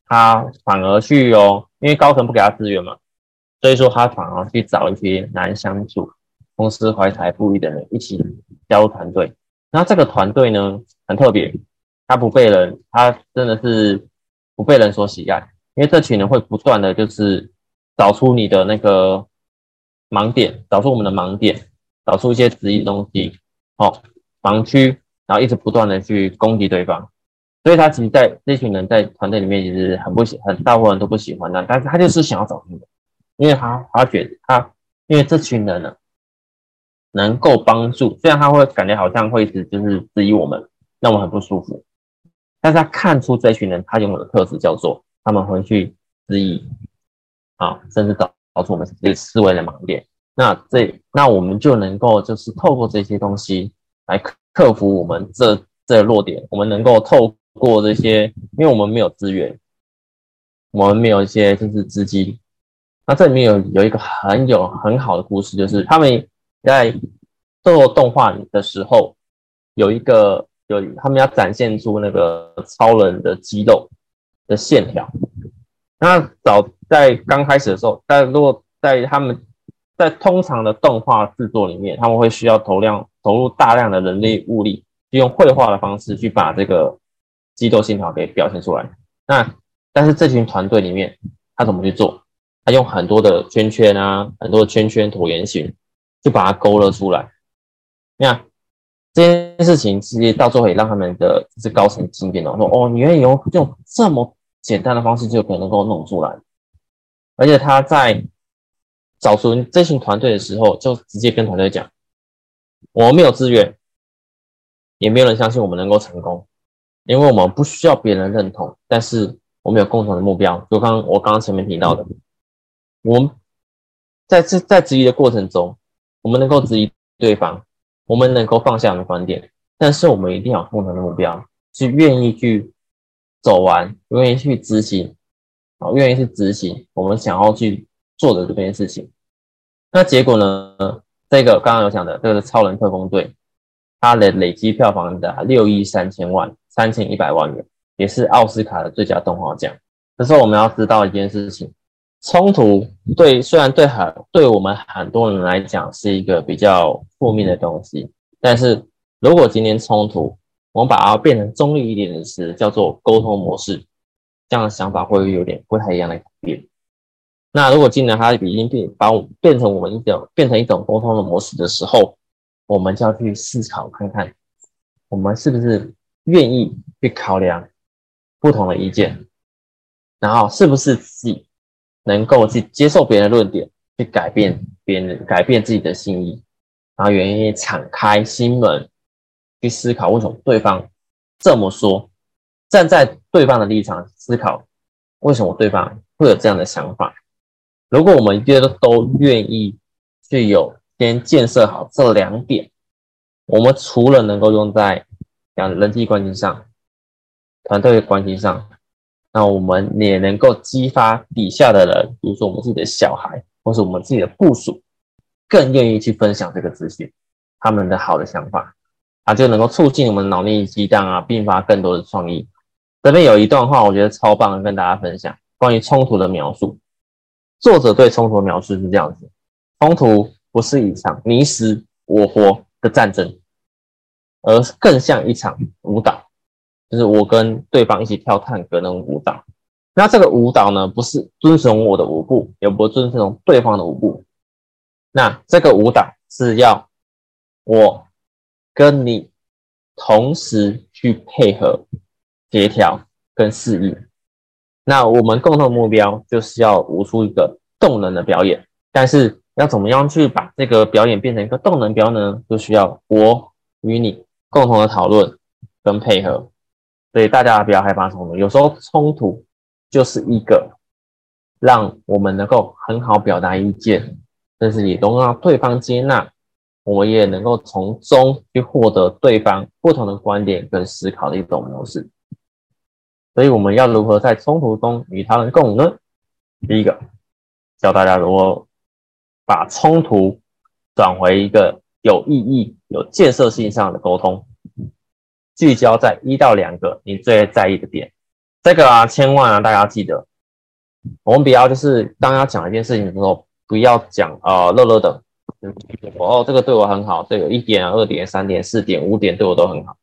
他反而去哦。因为高层不给他资源嘛，所以说他反而去找一些难相处、公司怀才不遇的人一起加入团队。那这个团队呢很特别，他不被人，他真的是不被人所喜爱。因为这群人会不断的就是找出你的那个盲点，找出我们的盲点，找出一些质疑的东西，哦，盲区，然后一直不断的去攻击对方。所以他其实，在这群人在团队里面，其实很不喜，很大部分人都不喜欢他。但是他就是想要找他们，因为他他觉得他，因为这群人呢，能够帮助。虽然他会感觉好像会一直就是质疑我们，让我们很不舒服。但是他看出这群人他拥有的特质叫做，他们会去质疑，啊，甚至找找出我们自己思维的盲点。那这那我们就能够就是透过这些东西来克服我们这这弱点，我们能够透。过这些，因为我们没有资源，我们没有一些就是资金。那这里面有有一个很有很好的故事，就是他们在做动画的时候，有一个有他们要展现出那个超人的肌肉的线条。那早在刚开始的时候，但如果在他们在通常的动画制作里面，他们会需要投量投入大量的人力物力，用绘画的方式去把这个。肌肉线条给表现出来。那但是这群团队里面，他怎么去做？他用很多的圈圈啊，很多的圈圈椭圆形，就把它勾勒出来。那这件事情其实到最后也让他们的就是高层惊艳了，说：“哦，你愿意用用这么简单的方式就可能够弄出来。”而且他在找出这群团队的时候，就直接跟团队讲：“我们没有资源，也没有人相信我们能够成功。”因为我们不需要别人认同，但是我们有共同的目标。就刚我刚刚前面提到的，我们在这在质疑的过程中，我们能够质疑对方，我们能够放下我们的观点，但是我们一定要有共同的目标，是愿意去走完，愿意去执行，啊，愿意去执行我们想要去做的这件事情。那结果呢？这个刚刚有讲的，这个是超人特工队，它的累积票房的六亿三千万。三千一百万元，也是奥斯卡的最佳动画奖。可是我们要知道一件事情：冲突对虽然对很对我们很多人来讲是一个比较负面的东西，但是如果今天冲突，我们把它变成中立一点的词，叫做沟通模式，这样的想法会有点不太一样的改变。那如果今天它已经变把我变成我们一种变成一种沟通的模式的时候，我们就要去思考看看，我们是不是。愿意去考量不同的意见，然后是不是自己能够去接受别人的论点，去改变别人，改变自己的心意，然后愿意敞开心门去思考为什么对方这么说，站在对方的立场思考为什么对方会有这样的想法。如果我们觉得都愿意去有先建设好这两点，我们除了能够用在讲人际关系上、团队关系上，那我们也能够激发底下的人，比如说我们自己的小孩，或是我们自己的部属，更愿意去分享这个资讯，他们的好的想法，啊，就能够促进我们脑力激荡啊，并发更多的创意。这边有一段话，我觉得超棒，跟大家分享关于冲突的描述。作者对冲突的描述是这样子：冲突不是一场你死我活的战争，而是更像一场舞蹈，就是我跟对方一起跳探戈那种舞蹈。那这个舞蹈呢，不是遵从我的舞步，也不遵从对方的舞步。那这个舞蹈是要我跟你同时去配合、协调跟适应。那我们共同目标就是要舞出一个动能的表演，但是要怎么样去把这个表演变成一个动能表呢？就需要我与你共同的讨论跟配合，所以大家不要害怕冲突，有时候冲突就是一个让我们能够很好表达意见，但是也能让对方接纳，我们也能够从中去获得对方不同的观点跟思考的一种模式。所以我们要如何在冲突中与他人共舞呢？第一个，教大家如何把冲突转回一个有意义、有建设性上的沟通，聚焦在一到两个你最在意的点。这个啊，千万啊，大家记得，我们不要就是当要讲一件事情的时候，不要讲啊乐乐的，哦，这个对我很好，这个一点、二点、三点、四点、五点对我都很好，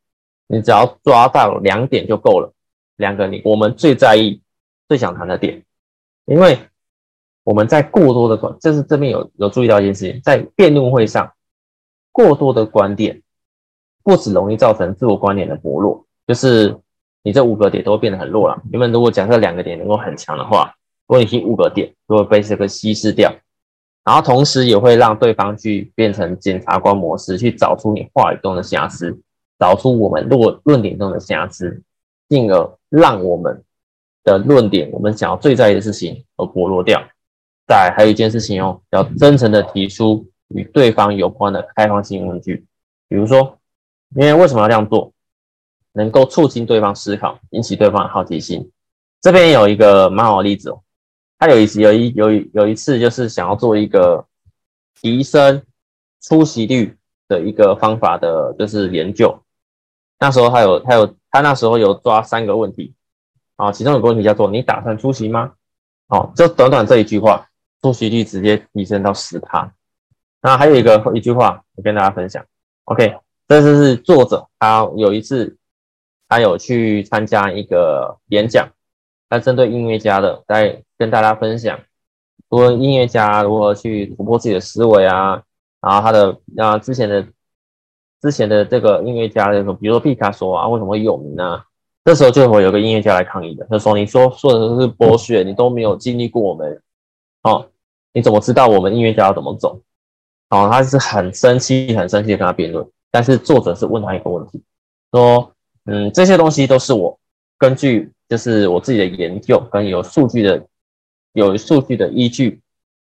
你只要抓到两点就够了。两个你我们最在意、最想谈的点，因为我们在过多的观，这是这边有有注意到一件事情，在辩论会上，过多的观点不止容易造成自我观点的薄弱，就是你这五个点都会变得很弱了。原本如果假设两个点能够很强的话，如果你提五个点，就会被这个稀释掉，然后同时也会让对方去变成检察官模式，去找出你话语中的瑕疵，找出我们论论点中的瑕疵。进而让我们的论点，我们想要最在意的事情而剥落掉。再还有一件事情哦，要真诚的提出与对方有关的开放性问句，比如说，因为为什么要这样做，能够促进对方思考，引起对方的好奇心。这边有一个蛮好的例子哦，他有一次有一有一有一次就是想要做一个提升出席率的一个方法的，就是研究。那时候他有他有。他那时候有抓三个问题，啊，其中有个问题叫做“你打算出席吗？”哦，就短短这一句话，出席率直接提升到十趴。那还有一个一句话，我跟大家分享。OK，这次是作者他有一次他有去参加一个演讲，他针对音乐家的，在跟大家分享，说音乐家如何去突破自己的思维啊，然后他的啊之前的。之前的这个音乐家那种，比如说毕卡索啊，为什么会有名呢？这时候就会有个音乐家来抗议的，他说：“你说说的都是剥削，你都没有经历过我们，哦，你怎么知道我们音乐家要怎么走？”哦，他是很生气，很生气的跟他辩论。但是作者是问他一个问题，说：“嗯，这些东西都是我根据就是我自己的研究跟有数据的有数据的依据，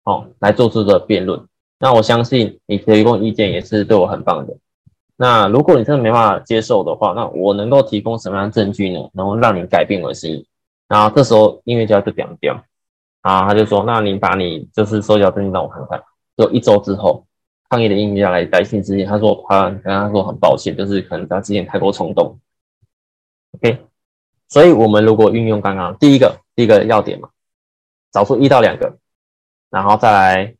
哦，来做出的辩论。那我相信你提供意见也是对我很棒的。”那如果你真的没办法接受的话，那我能够提供什么样的证据呢？能够让你改变我的心意？然后这时候音乐家就讲掉，啊，他就说：“那你把你就是收缴证据让我看看。”就一周之后，抗议的音乐家来来信之前，他说他跟他说很抱歉，就是可能他之前太过冲动。OK，所以我们如果运用刚刚第一个第一个要点嘛，找出一到两个，然后再来，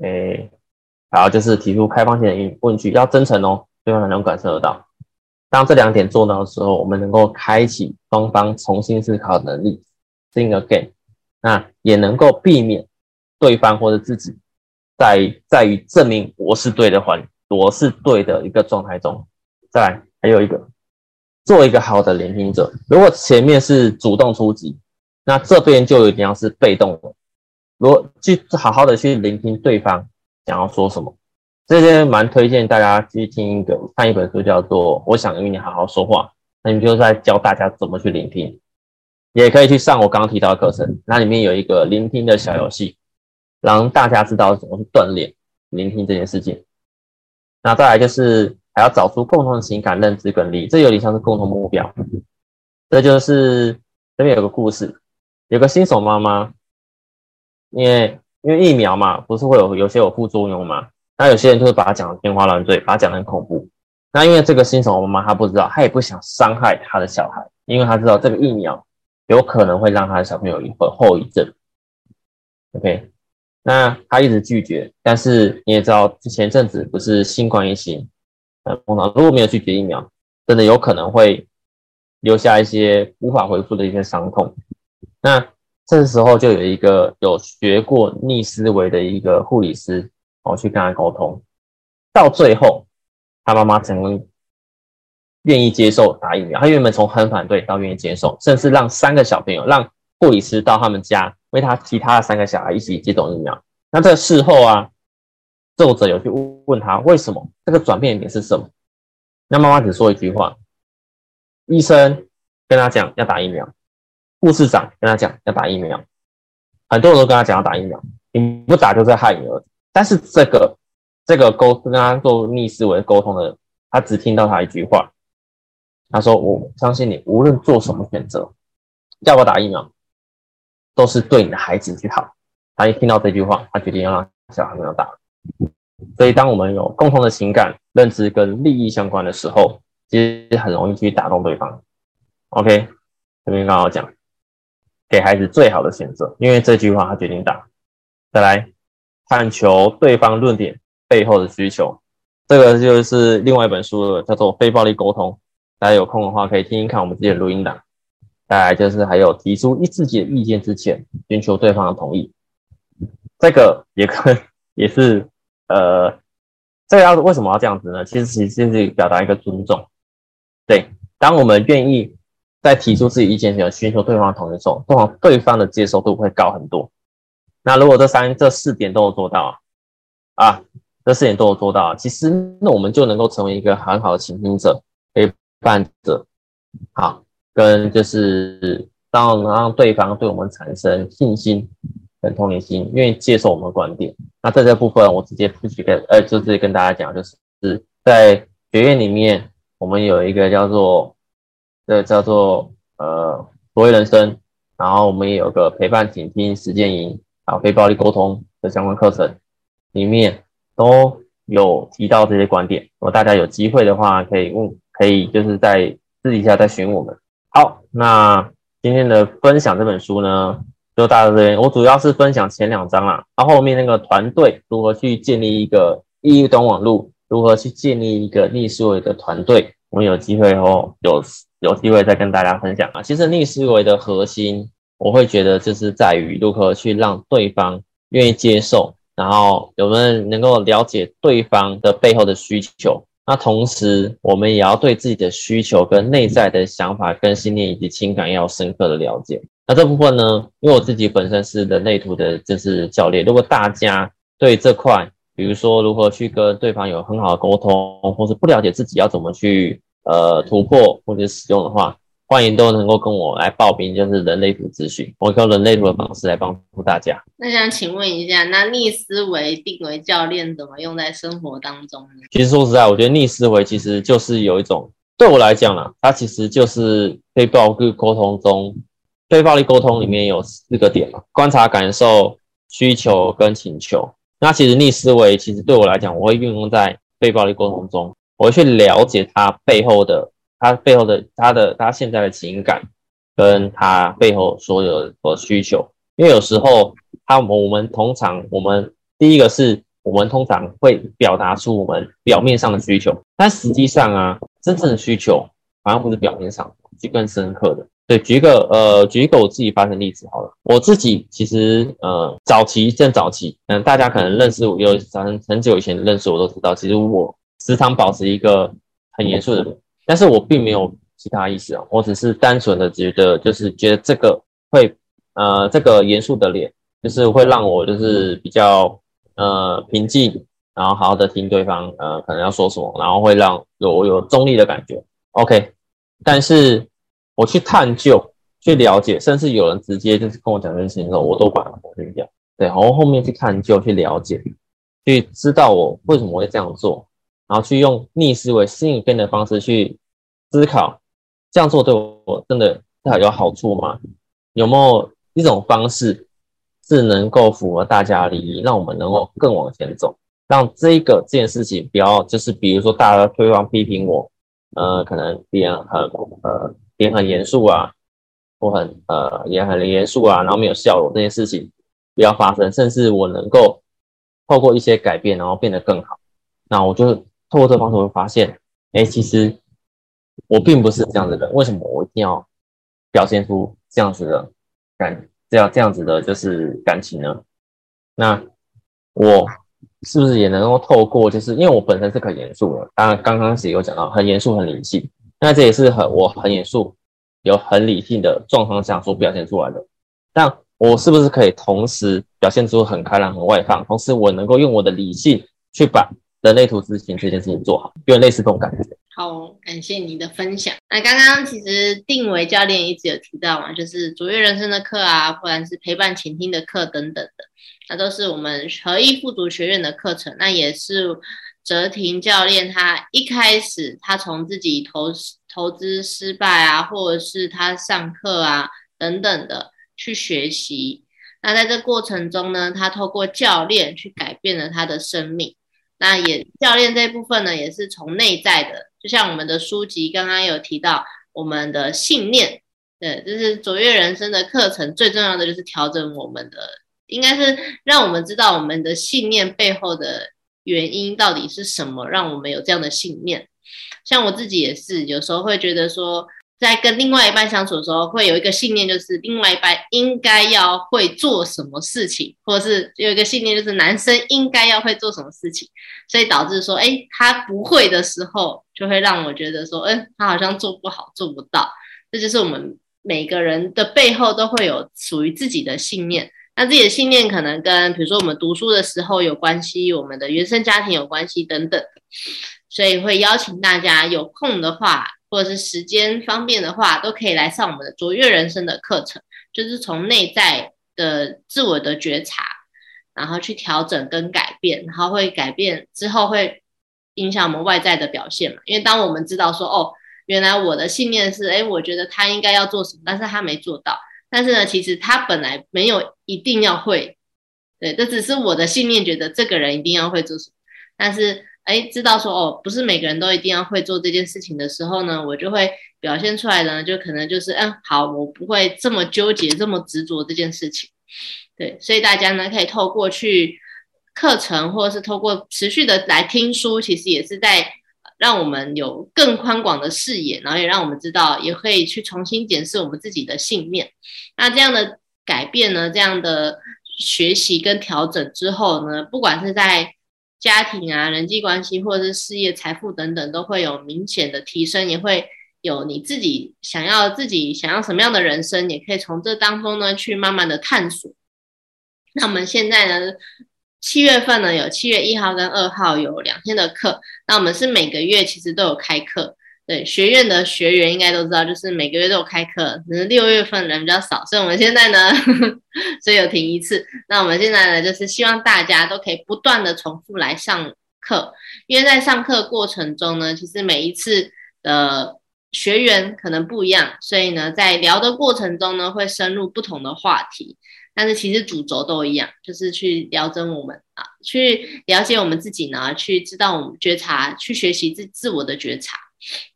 诶，然后就是提出开放性的问句，要真诚哦。对方才能感受得到。当这两点做到的时候，我们能够开启双方重新思考的能力，think again。那也能够避免对方或者自己在在于证明我是对的环，我是对的一个状态中。再来，还有一个做一个好的聆听者。如果前面是主动出击，那这边就有点像是被动的。如果去好好的去聆听对方想要说什么，这些蛮推荐大家去听一个看一本书，叫做《我想与你好好说话》，那你就在教大家怎么去聆听。也可以去上我刚刚提到的课程，那里面有一个聆听的小游戏，让大家知道怎么去锻炼聆听这件事情。那再来就是还要找出共同的情感认知跟力，这有点像是共同目标。这就是这边有个故事，有个新手妈妈，因为因为疫苗嘛，不是会有有些有副作用嘛，那有些人就是把他讲的天花乱坠，把他讲的很恐怖。那因为这个新手妈妈她不知道，她也不想伤害她的小孩，因为她知道这个疫苗。有可能会让她的小朋友有后后遗症。OK，那他一直拒绝，但是你也知道，前阵子不是新冠疫情，呃，碰到如果没有拒绝疫苗，真的有可能会留下一些无法恢复的一些伤痛。那这时候就有一个有学过逆思维的一个护理师，哦，去跟他沟通，到最后他妈妈成功。愿意接受打疫苗，他原本从很反对到愿意接受，甚至让三个小朋友，让护理师到他们家为他其他的三个小孩一起接种疫苗。那这事后啊，作者有去问他为什么这个转变点是什么？那妈妈只说一句话：医生跟他讲要打疫苗，护士长跟他讲要打疫苗，很多人都跟他讲要打疫苗，你不打就在害你儿子。但是这个这个沟跟他做逆思维沟通的，他只听到他一句话。他说：“我相信你，无论做什么选择，要不要打疫苗，都是对你的孩子最好。”他一听到这句话，他决定要让小孩没有打。所以，当我们有共同的情感、认知跟利益相关的时候，其实很容易去打动对方。OK，这边刚好讲，给孩子最好的选择，因为这句话他决定打。再来，探求对方论点背后的需求，这个就是另外一本书了，叫做《非暴力沟通》。大家有空的话可以听听看我们自己的录音档。再来就是还有提出一自己的意见之前，寻求对方的同意。这个也可也是呃，这个要为什么要这样子呢？其实其实就是表达一个尊重。对，当我们愿意在提出自己意见前寻求对方同意的时候，通常对方的接受度会高很多。那如果这三这四点都有做到啊，这四点都有做到，其实那我们就能够成为一个很好的倾听者。陪伴者，好，跟就是让让对方对我们产生信心跟同理心，愿意接受我们的观点。那在这部分，我直接不去跟呃，就直接跟大家讲，就是是在学院里面，我们有一个叫做这叫做呃所谓人生，然后我们也有个陪伴倾听实践营啊，非暴力沟通的相关课程，里面都有提到这些观点。如果大家有机会的话，可以问。可以，就是在私底下再询我们。好，那今天的分享这本书呢，就到这边。我主要是分享前两章啦，然后面那个团队如何去建立一个一端网络，如何去建立一个逆思维的团队，我们有机会后有有机会再跟大家分享啊。其实逆思维的核心，我会觉得就是在于如何去让对方愿意接受，然后有没有能够了解对方的背后的需求。那同时，我们也要对自己的需求、跟内在的想法、跟信念以及情感要深刻的了解。那这部分呢，因为我自己本身是人类图的，就是教练。如果大家对这块，比如说如何去跟对方有很好的沟通，或是不了解自己要怎么去呃突破或者使用的话。欢迎都能够跟我来报名，就是人类图咨询，我用人类图的方式来帮助大家。那想请问一下，那逆思维定为教练怎么用在生活当中呢？其实说实在，我觉得逆思维其实就是有一种，对我来讲啦，它其实就是非暴力沟通中，非暴力沟通里面有四个点嘛：观察、感受、需求跟请求。那其实逆思维其实对我来讲，我会运用在非暴力沟通中，我会去了解它背后的。他背后的他的他现在的情感，跟他背后所有的需求，因为有时候他我们我们通常我们第一个是我们通常会表达出我们表面上的需求，但实际上啊，真正的需求好像不是表面上，是更深刻的。对，举一个呃，举一个我自己发生例子好了，我自己其实呃早期正早期，嗯，大家可能认识我有很很久以前认识我都知道，其实我时常保持一个很严肃的。但是我并没有其他意思啊，我只是单纯的觉得，就是觉得这个会，呃，这个严肃的脸，就是会让我就是比较呃平静，然后好好的听对方呃可能要说什么，然后会让有有中立的感觉。OK，但是我去探究、去了解，甚至有人直接就是跟我讲这件事情的时候，我都把它否定掉。对，然后后面去探究、去了解、去知道我为什么会这样做，然后去用逆思维、心理变的方式去思考，这样做对我真的有好处吗？有没有一种方式是能够符合大家利益，让我们能够更往前走，让这个这件事情不要就是比如说大家对方批评我。呃，可能别人很呃脸很严肃啊，我很呃也很严肃啊，然后没有笑容这件事情不要发生，甚至我能够透过一些改变，然后变得更好。那我就透过这方式会发现，哎，其实我并不是这样子的。为什么我一定要表现出这样子的感，这样这样子的就是感情呢？那我。是不是也能够透过，就是因为我本身是很严肃的，当然刚刚也有讲到很严肃、很理性，那这也是很我很严肃、有很理性的状况下所表现出来的。但我是不是可以同时表现出很开朗、很外放，同时我能够用我的理性去把人类图执行这件事情做好，有类似这种感觉。好，感谢你的分享。那刚刚其实定为教练一直有提到嘛，就是卓越人生的课啊，或者是陪伴倾听的课等等的。那都是我们合一复读学院的课程，那也是哲廷教练他一开始他从自己投投资失败啊，或者是他上课啊等等的去学习。那在这过程中呢，他透过教练去改变了他的生命。那也教练这部分呢，也是从内在的，就像我们的书籍刚刚有提到，我们的信念，对，就是卓越人生的课程最重要的就是调整我们的。应该是让我们知道我们的信念背后的原因到底是什么，让我们有这样的信念。像我自己也是，有时候会觉得说，在跟另外一半相处的时候，会有一个信念，就是另外一半应该要会做什么事情，或者是有一个信念，就是男生应该要会做什么事情，所以导致说，哎，他不会的时候，就会让我觉得说，嗯，他好像做不好，做不到。这就是我们每个人的背后都会有属于自己的信念。那自己的信念可能跟，比如说我们读书的时候有关系，我们的原生家庭有关系等等，所以会邀请大家有空的话，或者是时间方便的话，都可以来上我们的卓越人生的课程，就是从内在的自我的觉察，然后去调整跟改变，然后会改变之后会影响我们外在的表现嘛？因为当我们知道说，哦，原来我的信念是，哎，我觉得他应该要做什么，但是他没做到。但是呢，其实他本来没有一定要会，对，这只是我的信念，觉得这个人一定要会做什么。但是，哎，知道说哦，不是每个人都一定要会做这件事情的时候呢，我就会表现出来呢，就可能就是，嗯，好，我不会这么纠结、这么执着这件事情。对，所以大家呢，可以透过去课程，或者是透过持续的来听书，其实也是在。让我们有更宽广的视野，然后也让我们知道，也可以去重新检视我们自己的信念。那这样的改变呢？这样的学习跟调整之后呢？不管是在家庭啊、人际关系，或者是事业、财富等等，都会有明显的提升，也会有你自己想要自己想要什么样的人生，也可以从这当中呢去慢慢的探索。那我们现在呢？七月份呢，有七月一号跟二号有两天的课。那我们是每个月其实都有开课，对学院的学员应该都知道，就是每个月都有开课。只是六月份人比较少，所以我们现在呢，所以有停一次。那我们现在呢，就是希望大家都可以不断的重复来上课，因为在上课过程中呢，其实每一次的学员可能不一样，所以呢，在聊的过程中呢，会深入不同的话题。但是其实主轴都一样，就是去调整我们啊，去了解我们自己呢，去知道我们觉察，去学习自自我的觉察，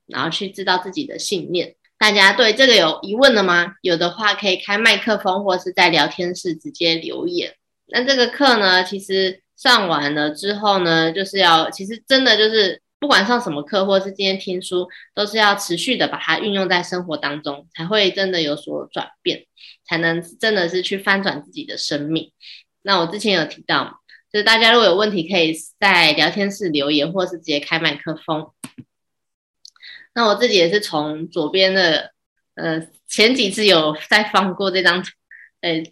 然后去知道自己的信念。大家对这个有疑问了吗？有的话可以开麦克风，或是在聊天室直接留言。那这个课呢，其实上完了之后呢，就是要，其实真的就是。不管上什么课，或是今天听书，都是要持续的把它运用在生活当中，才会真的有所转变，才能真的是去翻转自己的生命。那我之前有提到，就是大家如果有问题，可以在聊天室留言，或是直接开麦克风。那我自己也是从左边的，呃，前几次有再放过这张图，呃，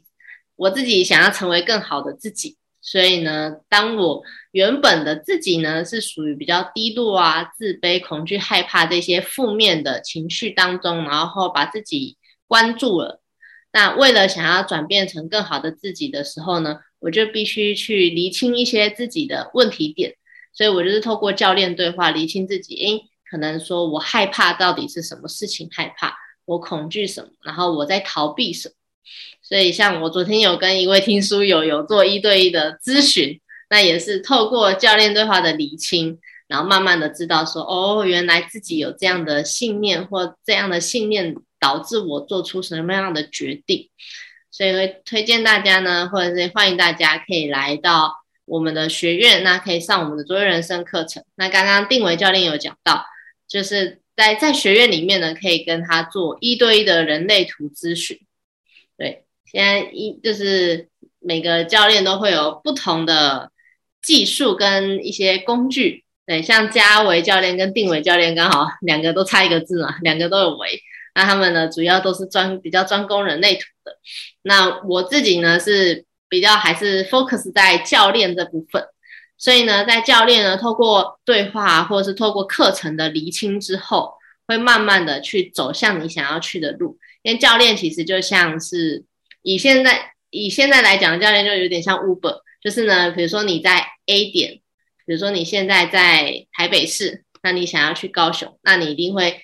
我自己想要成为更好的自己，所以呢，当我原本的自己呢是属于比较低落啊、自卑、恐惧、害怕这些负面的情绪当中，然后把自己关注了。那为了想要转变成更好的自己的时候呢，我就必须去厘清一些自己的问题点，所以我就是透过教练对话厘清自己，诶，可能说我害怕到底是什么事情害怕，我恐惧什么，然后我在逃避什么。所以像我昨天有跟一位听书友有做一对一的咨询，那也是透过教练对话的厘清，然后慢慢的知道说，哦，原来自己有这样的信念或这样的信念。导致我做出什么样的决定，所以会推荐大家呢，或者是欢迎大家可以来到我们的学院，那可以上我们的卓越人生课程。那刚刚定为教练有讲到，就是在在学院里面呢，可以跟他做一对一的人类图咨询。对，现在一就是每个教练都会有不同的技术跟一些工具。对，像嘉维教练跟定伟教练刚好两个都差一个字嘛，两个都有维。那他们呢，主要都是专比较专攻人类图的。那我自己呢，是比较还是 focus 在教练这部分。所以呢，在教练呢，透过对话或者是透过课程的厘清之后，会慢慢的去走向你想要去的路。因为教练其实就像是以现在以现在来讲，教练就有点像 Uber，就是呢，比如说你在 A 点，比如说你现在在台北市，那你想要去高雄，那你一定会。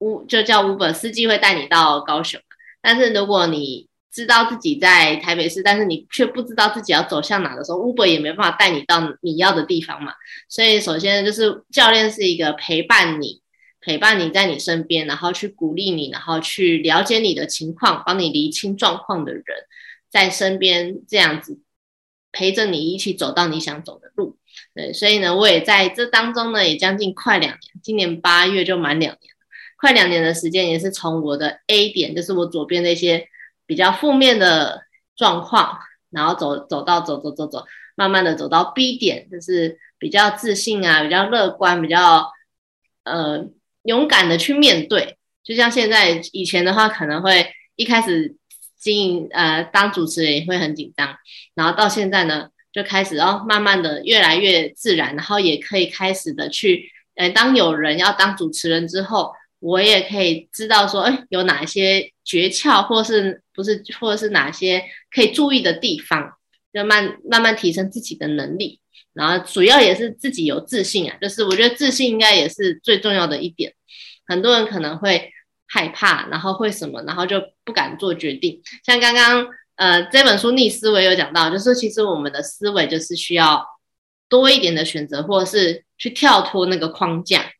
乌就叫 Uber 司机会带你到高雄，但是如果你知道自己在台北市，但是你却不知道自己要走向哪的时候，Uber 也没办法带你到你要的地方嘛。所以首先就是教练是一个陪伴你、陪伴你在你身边，然后去鼓励你，然后去了解你的情况，帮你厘清状况的人，在身边这样子陪着你一起走到你想走的路。对，所以呢，我也在这当中呢，也将近快两年，今年八月就满两年。快两年的时间，也是从我的 A 点，就是我左边那些比较负面的状况，然后走走到走走走走，慢慢的走到 B 点，就是比较自信啊，比较乐观，比较呃勇敢的去面对。就像现在以前的话，可能会一开始经营呃当主持人也会很紧张，然后到现在呢，就开始哦慢慢的越来越自然，然后也可以开始的去呃当有人要当主持人之后。我也可以知道说，哎，有哪些诀窍，或是不是，或者是哪些可以注意的地方，就慢慢慢提升自己的能力。然后主要也是自己有自信啊，就是我觉得自信应该也是最重要的一点。很多人可能会害怕，然后会什么，然后就不敢做决定。像刚刚呃这本书逆思维有讲到，就是其实我们的思维就是需要多一点的选择，或者是去跳脱那个框架。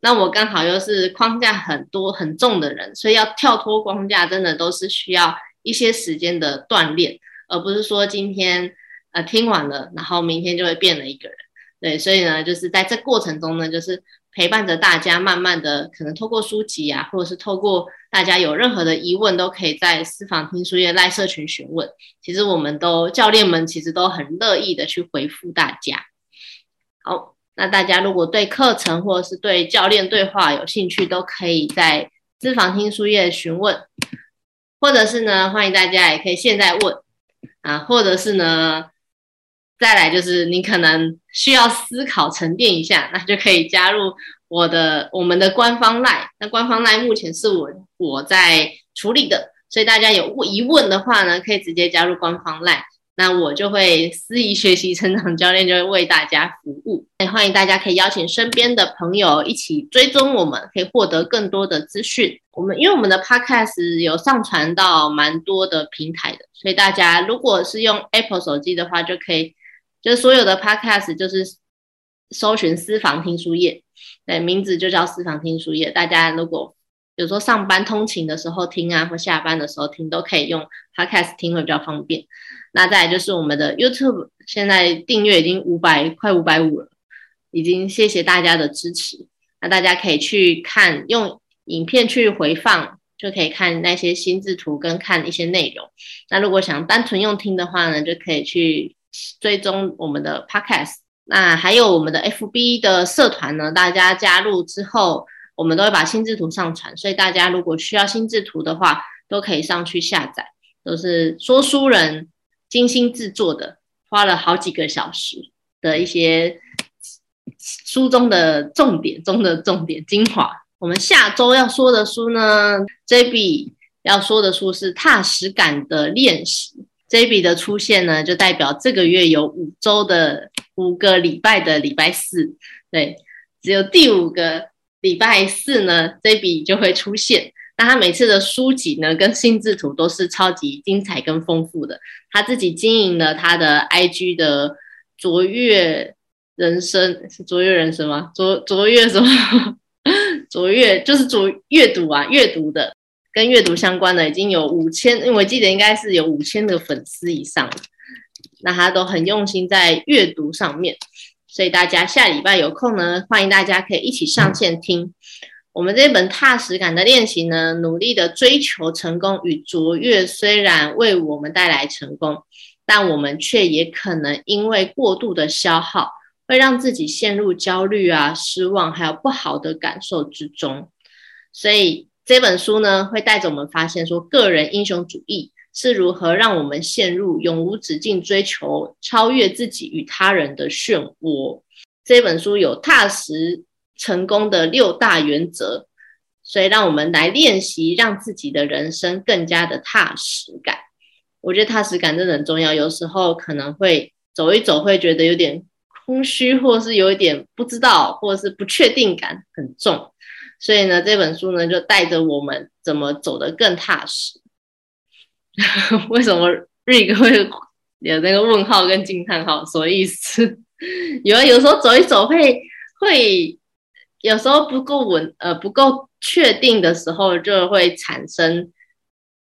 那我刚好又是框架很多很重的人，所以要跳脱框架，真的都是需要一些时间的锻炼，而不是说今天呃听完了，然后明天就会变了一个人。对，所以呢，就是在这过程中呢，就是陪伴着大家，慢慢的可能透过书籍啊，或者是透过大家有任何的疑问，都可以在私房听书业赖社群询问。其实我们都教练们其实都很乐意的去回复大家。好。那大家如果对课程或者是对教练对话有兴趣，都可以在私房听书页询问，或者是呢，欢迎大家也可以现在问啊，或者是呢，再来就是你可能需要思考沉淀一下，那就可以加入我的我们的官方 line。那官方 line 目前是我我在处理的，所以大家有疑问的话呢，可以直接加入官方 line。那我就会思仪学习成长教练就会为大家服务，欢迎大家可以邀请身边的朋友一起追踪我们，可以获得更多的资讯。我们因为我们的 podcast 有上传到蛮多的平台的，所以大家如果是用 Apple 手机的话，就可以就所有的 podcast 就是搜寻私房听书页，对，名字就叫私房听书页。大家如果比如说上班通勤的时候听啊，或下班的时候听，都可以用 podcast 听会比较方便。那再来就是我们的 YouTube，现在订阅已经五百快五百五了，已经谢谢大家的支持。那大家可以去看，用影片去回放，就可以看那些心智图跟看一些内容。那如果想单纯用听的话呢，就可以去追踪我们的 Podcast。那还有我们的 FB 的社团呢，大家加入之后。我们都会把心智图上传，所以大家如果需要心智图的话，都可以上去下载，都是说书人精心制作的，花了好几个小时的一些书中的重点中的重点精华。我们下周要说的书呢，J B 要说的书是踏实感的练习。J B 的出现呢，就代表这个月有五周的五个礼拜的礼拜四，对，只有第五个礼拜四呢，这笔就会出现。那他每次的书籍呢，跟心智图都是超级精彩跟丰富的。他自己经营了他的 IG 的卓越人生，是卓越人生吗？卓卓越什么？卓越就是卓阅读啊，阅读的跟阅读相关的已经有五千，因为我记得应该是有五千的粉丝以上。那他都很用心在阅读上面，所以大家下礼拜有空呢，欢迎大家可以一起上线听。我们这本踏实感的练习呢，努力的追求成功与卓越，虽然为我们带来成功，但我们却也可能因为过度的消耗，会让自己陷入焦虑啊、失望，还有不好的感受之中。所以这本书呢，会带着我们发现说，个人英雄主义是如何让我们陷入永无止境追求、超越自己与他人的漩涡。这本书有踏实。成功的六大原则，所以让我们来练习，让自己的人生更加的踏实感。我觉得踏实感真的很重要。有时候可能会走一走，会觉得有点空虚，或是有一点不知道，或是不确定感很重。所以呢，这本书呢就带着我们怎么走得更踏实。为什么瑞哥会有那个问号跟惊叹号？什么意思？有啊，有时候走一走会会。有时候不够稳，呃，不够确定的时候，就会产生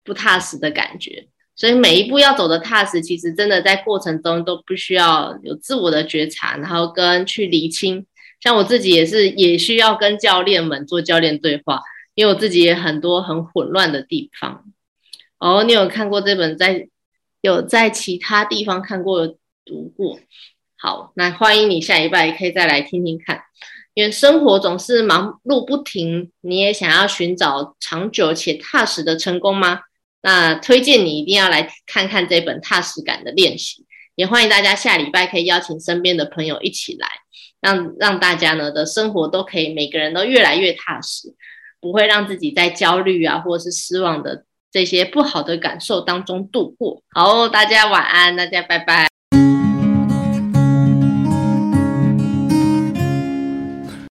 不踏实的感觉。所以每一步要走的踏实，其实真的在过程中都不需要有自我的觉察，然后跟去厘清。像我自己也是，也需要跟教练们做教练对话，因为我自己也很多很混乱的地方。哦，你有看过这本，在有在其他地方看过读过？好，那欢迎你下一拜可以再来听听看。因为生活总是忙碌不停，你也想要寻找长久且踏实的成功吗？那推荐你一定要来看看这本踏实感的练习。也欢迎大家下礼拜可以邀请身边的朋友一起来，让让大家呢的生活都可以每个人都越来越踏实，不会让自己在焦虑啊或者是失望的这些不好的感受当中度过。好，大家晚安，大家拜拜。